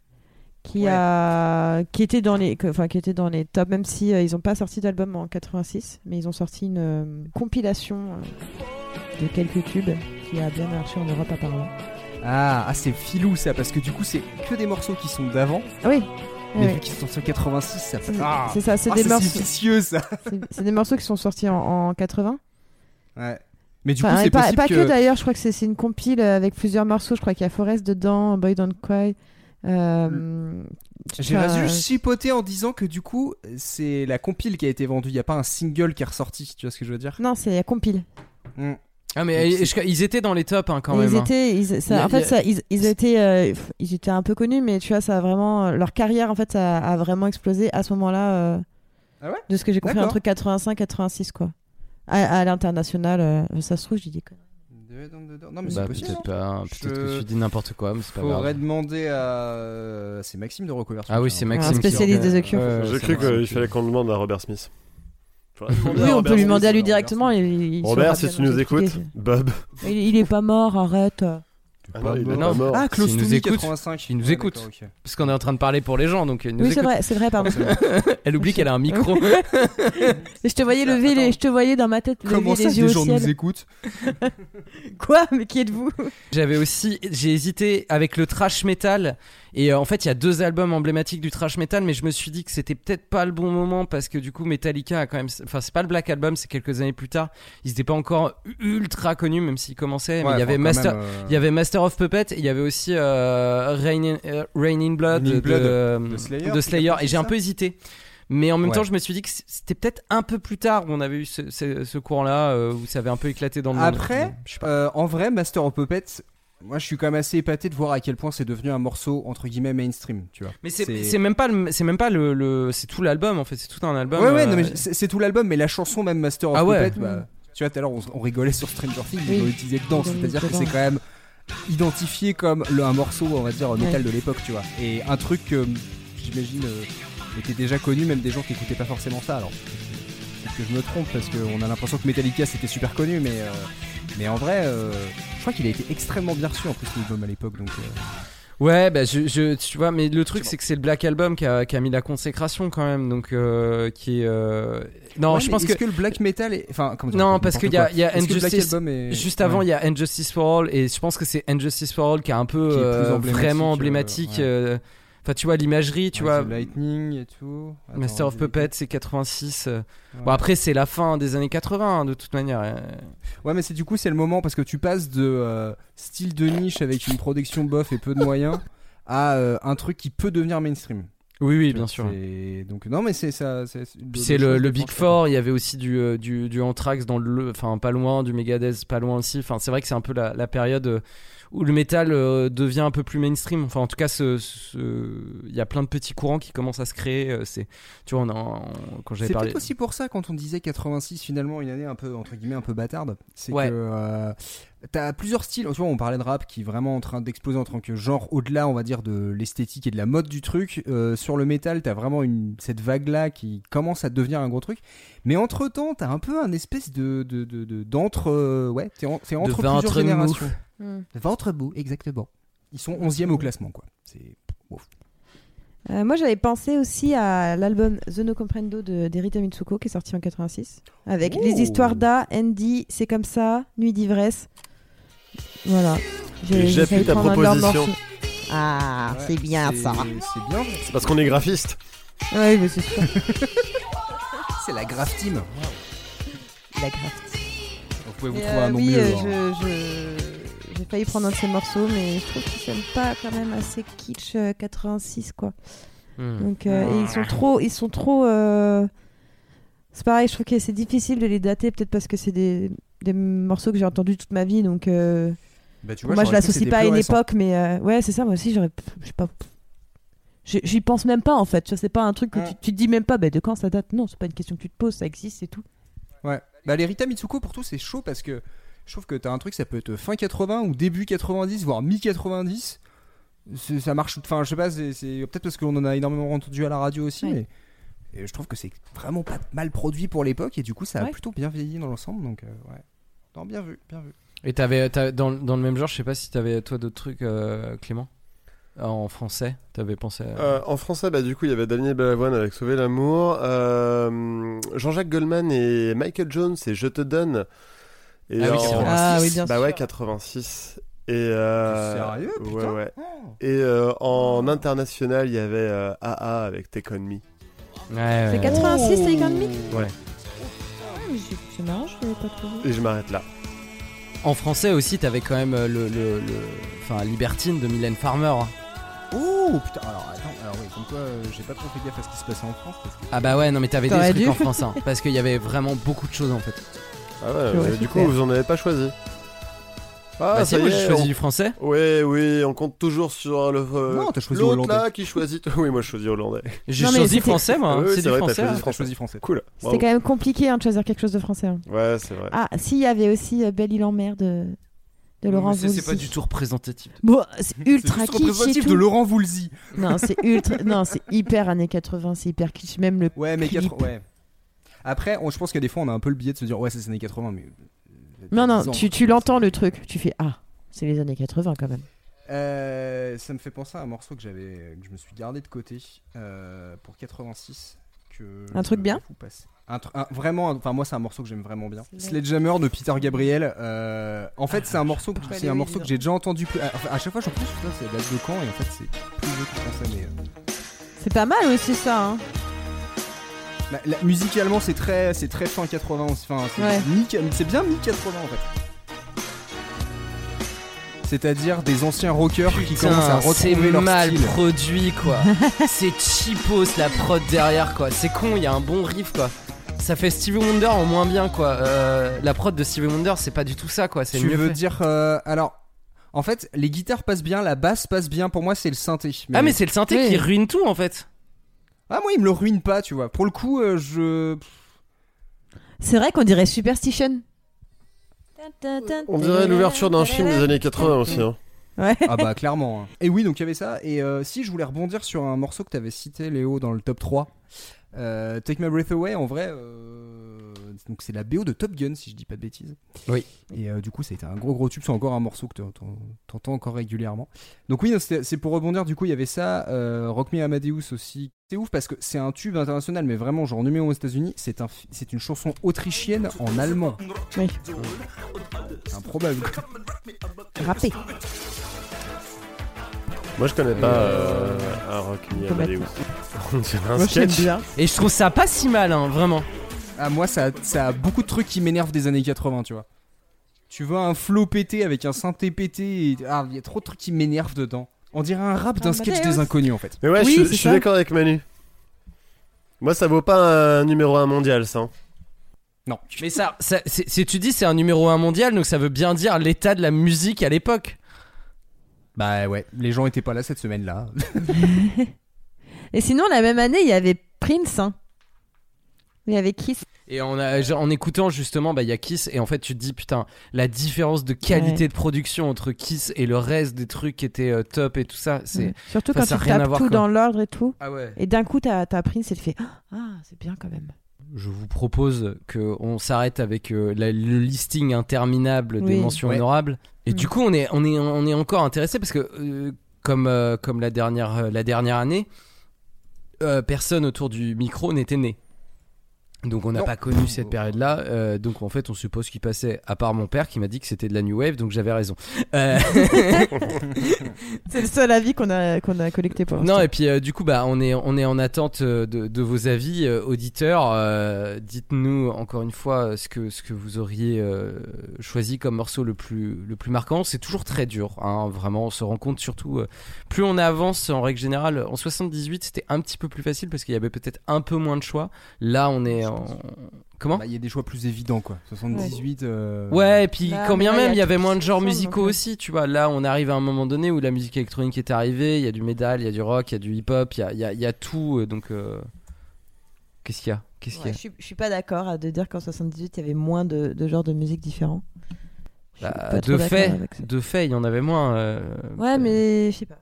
qui Ouais. a, qui était dans les, enfin qui était dans les tops, même si euh, ils ont pas sorti d'album en 86, mais ils ont sorti une euh, compilation euh, de quelques tubes qui a bien marché en Europe apparemment. Ah, ah c'est filou ça, parce que du coup, c'est que des morceaux qui sont d'avant, Ah oui. mais Ouais. vu qu'ils sont sortis en 86, ça. C'est Ah, ça, c'est Ah, des morceaux. c'est vicieux ça. c'est- C'est des morceaux qui sont sortis en, en 80. Ouais. Mais du Enfin, coup, c'est pas, possible pas que. que, d'ailleurs, je crois que c'est c'est une compile avec plusieurs morceaux. Je crois qu'il y a Forest dedans, Boy Don't Cry. Euh, J'ai enfin, juste chipoté en disant que du coup, c'est la compile qui a été vendue. Il n'y a pas un single qui est ressorti. Tu vois ce que je veux dire? Non, c'est la compile. Mm. Ah mais Donc, euh, ils étaient dans les tops hein, quand ils même. hein. étaient, ils- ça- a- en fait, a- ça, ils, ils étaient, euh, ils étaient un peu connus, mais tu vois, ça a vraiment, leur carrière, en fait, ça a vraiment explosé à ce moment-là. euh, Ah ouais? de ce que j'ai compris, entre 85 86, quoi. À, à l'international, euh, ça se trouve, j'ai dit quoi. Non, mais Bah, c'est possible. peut-être pas, peut-être Je- que tu dis n'importe quoi, mais c'est pas Faudrait grave. demander à. euh, C'est Maxime de reconversion. Ah oui, c'est Maxime. Un spécialiste qui- des. Ouais, J'ai cru qu'il qui- fallait qu'on demande à Robert Smith. Oui, on Robert peut lui Smith. demander à lui directement. Il, il saura Robert, si tu nous écoutes. Bob. Il, il est pas mort, arrête. Ah non, il est Non. pas mort. Ah, S'il nous to Me écoute, 85. il nous Ouais, écoute. d'accord, ok. Parce qu'on est en train de parler pour les gens, donc il nous Oui, c'est écoute. vrai, c'est vrai, pardon. Elle oublie qu'elle a un micro. Je te voyais lever les, je te voyais dans ma tête Comment lever ça, les yeux des au gens ciel. nous écoutent Quoi? Mais qui êtes-vous? J'avais aussi, j'ai hésité avec le trash metal. Et euh, en fait, il y a deux albums emblématiques du trash metal, mais je me suis dit que c'était peut-être pas le bon moment parce que du coup, Metallica a quand même. Enfin, c'est pas le Black Album, c'est quelques années plus tard. Ils étaient pas encore ultra connus, même s'ils commençaient. mais il y avait Master, même, euh, il y avait Master of Puppet, et il y avait aussi euh, Rain, in, euh, Rain in Blood, in de, Blood de Slayer, de Et j'ai un peu hésité. Mais en même Ouais. temps, je me suis dit que c'était peut-être un peu plus tard où on avait eu ce, ce, ce courant-là, où ça avait un peu éclaté dans le monde. Après, euh, en vrai, Master of Puppets, moi je suis quand même assez épaté de voir à quel point c'est devenu un morceau entre guillemets mainstream, tu vois. Mais c'est même pas le, c'est même pas le, le- c'est tout l'album en fait, c'est tout un album. Ouais, ouais, euh, non, mais c'est tout l'album, mais la chanson même Master of Ah ouais. Bah, tu vois, tout à l'heure on, on rigolait sur Stranger Things, Oui. ils l'ont utilisé dedans, c'est-à-dire que c'est quand même identifié comme le, un morceau, on va dire, métal Ouais. de l'époque, tu vois. Et un truc que j'imagine euh, était déjà connu, même des gens qui écoutaient pas forcément ça. Alors, peut-être que je me trompe parce qu'on a l'impression que Metallica c'était super connu, mais, euh, mais en vrai, euh, je crois qu'il a été extrêmement bien reçu en plus l'album à l'époque, donc. euh, Ouais, bah je, je- tu vois, mais le truc c'est que c'est le Black Album qui a, qui a mis la consécration quand même, donc euh, qui est. euh, Non, Ouais, je pense est-ce que. que le black metal est. Enfin, comment dire, Non, parce qu'il y a, y a que Injustice. Est- Juste avant, Ouais. il y a Injustice for All, et je pense que c'est Injustice for All qui est un peu Qui est plus euh, emblématique, vraiment euh, emblématique. ouais. Enfin, tu vois, l'imagerie, tu Ouais, vois. Lightning et tout. Attends, Master of Puppets, c'est 86. euh. Ouais. Bon, après, c'est la fin des années 80, hein, de toute manière. euh. Ouais, mais c'est du coup, c'est le moment parce que tu passes de euh, style de niche avec une production bof et peu de moyens à euh, un truc qui peut devenir mainstream. Oui, oui, bien sûr. c'est- Donc, non, mais c'est ça. C'est le, le Big Four, il y avait aussi du, du, du Anthrax dans le. Enfin, pas loin, du Megadeth, pas loin aussi. Enfin, c'est vrai que c'est un peu la, la période où le métal euh, devient un peu plus mainstream. Enfin, en tout cas, il y a plein de petits courants qui commencent à se créer. euh, C'est, tu vois, on a- on- quand j'avais C'est parlé. peut-être aussi pour ça quand on disait 86 finalement une année un peu entre guillemets un peu bâtarde, c'est Ouais. que euh, t'as plusieurs styles. Tu vois, on parlait de rap qui est vraiment en train d'exploser en tant que genre au-delà, on va dire, de l'esthétique et de la mode du truc. Euh, sur le métal, t'as vraiment une cette vague là qui commence à devenir un gros truc. Mais entre temps, t'as un peu un espèce de de de- de- d'entre ouais, t'es en- entre plusieurs générations. De ventre bout, exactement. Ils sont 11e au classement quoi. C'est ouf. Euh, moi, j'avais pensé aussi à l'album The No Comprendo de d'Erita Mitsuko qui est sorti en 86 avec Oh. les histoires d'A, Andy, C'est comme ça, Nuit d'ivresse. Voilà. J'appuie ta de proposition. Ah, Ouais, c'est bien ça. C'est bien. C'est parce qu'on est graphiste. Oui, mais c'est sûr. C'est la graph team. La graphite. Vous pouvez vous Et, trouver euh, un nom oui, mieux. euh, hein. je- je- j'ai failli prendre un de ces morceaux, mais je trouve qu'ils sonnent pas quand même assez kitsch euh, 86 quoi. Hmm. Donc euh, et ils sont trop, ils sont trop. euh, C'est pareil, je trouve que c'est difficile de les dater, peut-être parce que c'est des, des morceaux que j'ai entendus toute ma vie, donc. euh, Bah, tu moi je que l'associe pas à une époque, mais euh, ouais c'est ça, moi aussi j'aurais, je sais pas. J'y pense même pas en fait, c'est pas un truc que tu, tu te dis même pas, bah, de quand ça date? Non, c'est pas une question que tu te poses, ça existe, c'est tout. Ouais. Bah, les Rita Mitsuko, pour tout, c'est chaud parce que je trouve que t'as un truc, ça peut être fin 80 ou début 90, voire mi-90. C'est- Ça marche, enfin, je sais pas, c'est c'est- peut-être parce qu'on en a énormément entendu à la radio aussi, mais et je trouve que c'est vraiment pas mal produit pour l'époque et du coup, ça a Ouais. plutôt bien vieilli dans l'ensemble, donc euh, ouais. Non, bien vu, bien vu. Et t'avais, dans, dans le même genre, je sais pas si t'avais toi d'autres trucs, euh, Clément? En français, t'avais pensé à... Euh, en français, bah, du coup, il y avait Daniel Balavoine avec Sauver l'amour, euh, Jean-Jacques Goldman et Michael Jones et Je te donne. Et Ah oui, en-. Ah oui, bien bah sûr. ouais, 86. Et euh, Sérieux, ouais, putain ouais. Oh. Et euh, en international, il y avait euh, AA avec Take On Me. Ouais, ouais, C'est ouais. 86 Take On Me Ouais. Ah, c'est- marrant, je l'avais pas trouvé. Et je m'arrête là. En français aussi, t'avais quand même euh, le, le, le- enfin Libertine de Mylène Farmer. hein. Oh putain, alors attends, alors oui, comme quoi euh, j'ai pas trop fait gaffe à ce qui se passait en France parce que. Ah bah ouais, non mais t'avais des trucs dû. en français, hein, parce qu'il y avait vraiment beaucoup de choses en fait. Ah ouais, du coup, vous en avez pas choisi. Ah, bah si, ça moi y j'ai est, choisi on- du français. Oui, oui, on compte toujours sur le. euh, Non, t'as choisi hollandais. là qui choisit. Oui, moi je choisis hollandais. J'ai choisi français moi, hein, Oui, c'est du vrai, français. choisi hein. Français. choisi français. Cool. C'était quand même compliqué hein, de choisir quelque chose de français. hein. Ouais, c'est vrai. Ah, si, il y avait aussi euh, Belle île en mer de, de Laurent Mais c'est- C'est Voulzy. pas du tout représentatif. Bon, c'est C'est ultra kitsch et représentatif tout. de Laurent Voulzy. Non, c'est ultra. non, c'est hyper années 80, c'est hyper kitsch. Même le. Ouais, mais clip. 80, ouais. Après, on- je pense que des fois on a un peu le biais de se dire ouais, ça c'est les années 80, mais. euh, Non, non, ans, tu, tu l'entends le truc. Tu fais Ah, C'est les années 80 quand même. Euh, ça me fait penser à un morceau que j'avais, que je me suis gardé de côté euh, pour 86. Que Un truc je bien. Un tr- un- vraiment, enfin moi c'est un morceau que j'aime vraiment bien. Sledgehammer de Peter Gabriel. euh, en fait c'est un morceau, que- c'est un morceau que j'ai déjà entendu. Plus, à, enfin, à chaque fois je pense putain c'est date de quand et en fait c'est plus vieux que je pensais. Mais euh, C'est pas mal aussi ça. Hein. Bah, musicalement c'est très, c'est très fin 80. Enfin c'est Ouais. bien mi 80 en fait. C'est-à-dire des anciens rockers qui commencent à c'est retrouver leur mal style. produit quoi. c'est cheapos la prod derrière quoi. C'est con, il y a un bon riff quoi. Ça fait Stevie Wonder en moins bien quoi. Euh, la prod de Stevie Wonder c'est pas du tout ça quoi. C'est Tu mieux veux fait. dire euh, alors en fait les guitares passent bien, la basse passe bien. Pour moi c'est le synthé. Ah mais c'est le synthé Oui. qui ruine tout en fait. Ah moi il me le ruine pas tu vois. Pour le coup euh, je C'est vrai qu'on dirait Superstition. On dirait l'ouverture d'un film des années 80 aussi. Hein. Ouais. ah bah clairement. hein. Et oui donc il y avait ça et euh, si je voulais rebondir sur un morceau que t'avais cité Léo dans le top 3 euh, Take My Breath Away en vrai euh, donc c'est la BO de Top Gun si je dis pas de bêtises. Oui. Et euh, du coup ça a été un gros gros tube c'est encore un morceau que t'en- t'en- t'entends encore régulièrement. Donc oui c'est pour rebondir du coup il y avait ça euh, Rock Me Amadeus aussi. C'est ouf parce que c'est un tube international mais vraiment genre numéro un aux États-Unis c'est un c'est une chanson autrichienne en allemand. Oui. C'est improbable. Rappé. Moi je connais pas euh, un rock Faut Amadeus. On dirait un Moi j'aime sketch. bien. Et je trouve ça pas si mal hein, vraiment. Ah, moi, ça, ça a beaucoup de trucs qui m'énervent des années 80, tu vois. Tu vois un flow pété avec un synthé pété. et- Ah, il y a trop de trucs qui m'énervent dedans. On dirait un rap d'un sketch des inconnus, en fait. Mais ouais, Oui, je, c'est suis ça. d'accord avec Manu. Moi ça vaut pas un numéro 1 mondial ça. hein. Non. Mais ça, ça c'est- si tu dis c'est un numéro 1 mondial donc ça veut bien dire l'état de la musique à l'époque. Bah ouais, les gens étaient pas là cette semaine-là. Et sinon, la même année, il y avait Prince. Hein. Il y avait Kiss. Et en, en écoutant justement, bah il y a Kiss et en fait tu te dis putain la différence de qualité Ouais. de production entre Kiss et le reste des trucs qui étaient euh, top et tout ça, c'est Surtout quand ça a tu tapes tout quoi. dans l'ordre et tout. ah ouais. Et d'un coup, t'as as Prince et tu fais Ah, c'est bien quand même. Je vous propose que on s'arrête avec euh, la- le listing interminable des Oui. mentions Ouais. honorables. Et Mm. du coup, on est, on est, on est encore intéressé parce que euh, comme, euh, comme la dernière, euh, la dernière année, euh, personne autour du micro n'était né. Donc on n'a pas connu cette période-là. euh, donc en fait, on suppose qu'il passait, à part mon père qui m'a dit que c'était de la new wave, donc j'avais raison. Euh, C'est le seul avis qu'on a, qu'on a collecté pour Non et puis euh, du coup bah on est on est en attente de, de vos avis euh, auditeurs. Euh, Dites-nous encore une fois ce que ce que vous auriez euh, choisi comme morceau le plus le plus marquant. C'est toujours très dur, hein, vraiment. On se rend compte surtout euh, plus on avance en règle générale. En 78 c'était un petit peu plus facile parce qu'il y avait peut-être un peu moins de choix. Là on est en comment Bah, Il y a des choix plus évidents, quoi. 78. euh, Ouais, et puis Bah, quand bien là, même, il y avait moins de genres musicaux donc, euh. aussi, tu vois. Là, on arrive à un moment donné où la musique électronique est arrivée, il y a du métal, il y a du rock, il y a du hip-hop, il y a, il y a- il y a tout, euh, donc... euh, Qu'est-ce qu'il y a Qu'est-ce qu'il Ouais, y je, a suis, je suis pas d'accord à de dire qu'en 78 il y avait moins de, de genres de musique différents. Je Bah, De fait, de fait, il y en avait moins. euh, Ouais, mais je sais pas.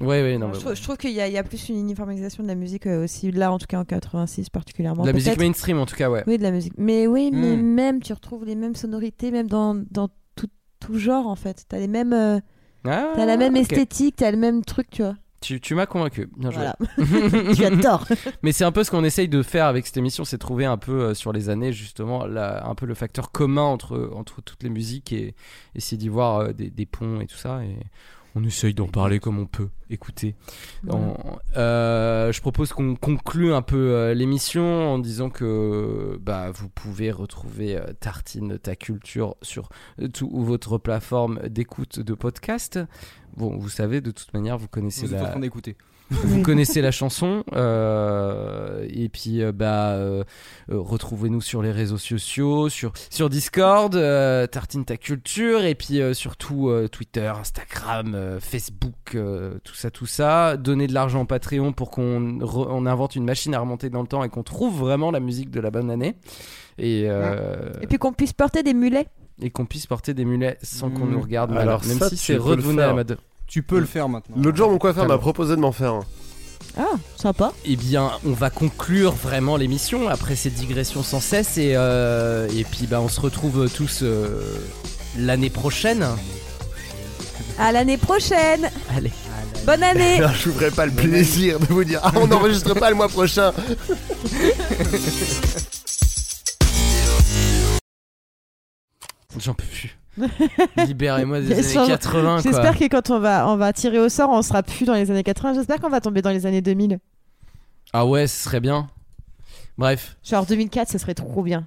Ouais, ouais, non, je, mais trouve, je trouve qu'il y, a- il y a plus une uniformisation de la musique euh, aussi, là en tout cas en 86 particulièrement. De la musique mainstream, en tout cas, ouais. Oui, de la musique. Mais oui, mais Hmm. même tu retrouves les mêmes sonorités, même dans, dans tout, tout genre en fait. T'as les mêmes, euh, Ah, t'as la même esthétique, t'as le même truc, tu vois. Tu, tu m'as convaincu. Bien joué. Voilà. Tu as tort. Mais c'est un peu ce qu'on essaye de faire avec cette émission, c'est trouver un peu euh, sur les années justement la- un peu le facteur commun entre, entre toutes les musiques et essayer d'y voir euh, des, des ponts et tout ça. Et on essaye d'en parler comme on peut. Écoutez, euh, je propose qu'on conclue un peu euh, l'émission en disant que bah, vous pouvez retrouver euh, Tartine ta culture sur tout votre plateforme d'écoute de podcast. Bon, vous savez, de toute manière, vous connaissez Vous la, en train d'écouter. Vous connaissez la chanson euh, et puis euh, bah euh, retrouvez-nous sur les réseaux sociaux sur sur Discord euh, Tartine ta culture et puis euh, surtout euh, Twitter Instagram euh, Facebook euh, tout ça tout ça. Donnez de l'argent au Patreon pour qu'on re- on invente une machine à remonter dans le temps et qu'on trouve vraiment la musique de la bonne année. Et euh, Et puis qu'on puisse porter des mulets. et qu'on puisse porter des mulets sans qu'on Mmh. nous regarde mal Alors même ça, si c'est redevenu à la mode Tu peux le faire maintenant. L'autre jour, mon coiffeur m'a proposé de m'en faire un. Ah, sympa. Eh bien, on va conclure vraiment l'émission après ces digressions sans cesse et, euh, et puis bah, on se retrouve tous euh, l'année prochaine. À l'année prochaine. Allez. Bonne année. Je vous ferai pas le plaisir de vous dire, ah, on n'enregistre pas le mois prochain. J'en peux plus. Libérez-moi des années sûr. 80 quoi. J'espère que quand on va, on va tirer au sort, on sera plus dans les années 80. J'espère qu'on va tomber dans les années 2000. Ah ouais, ce serait bien. Bref. Genre 2004, ce serait trop bien.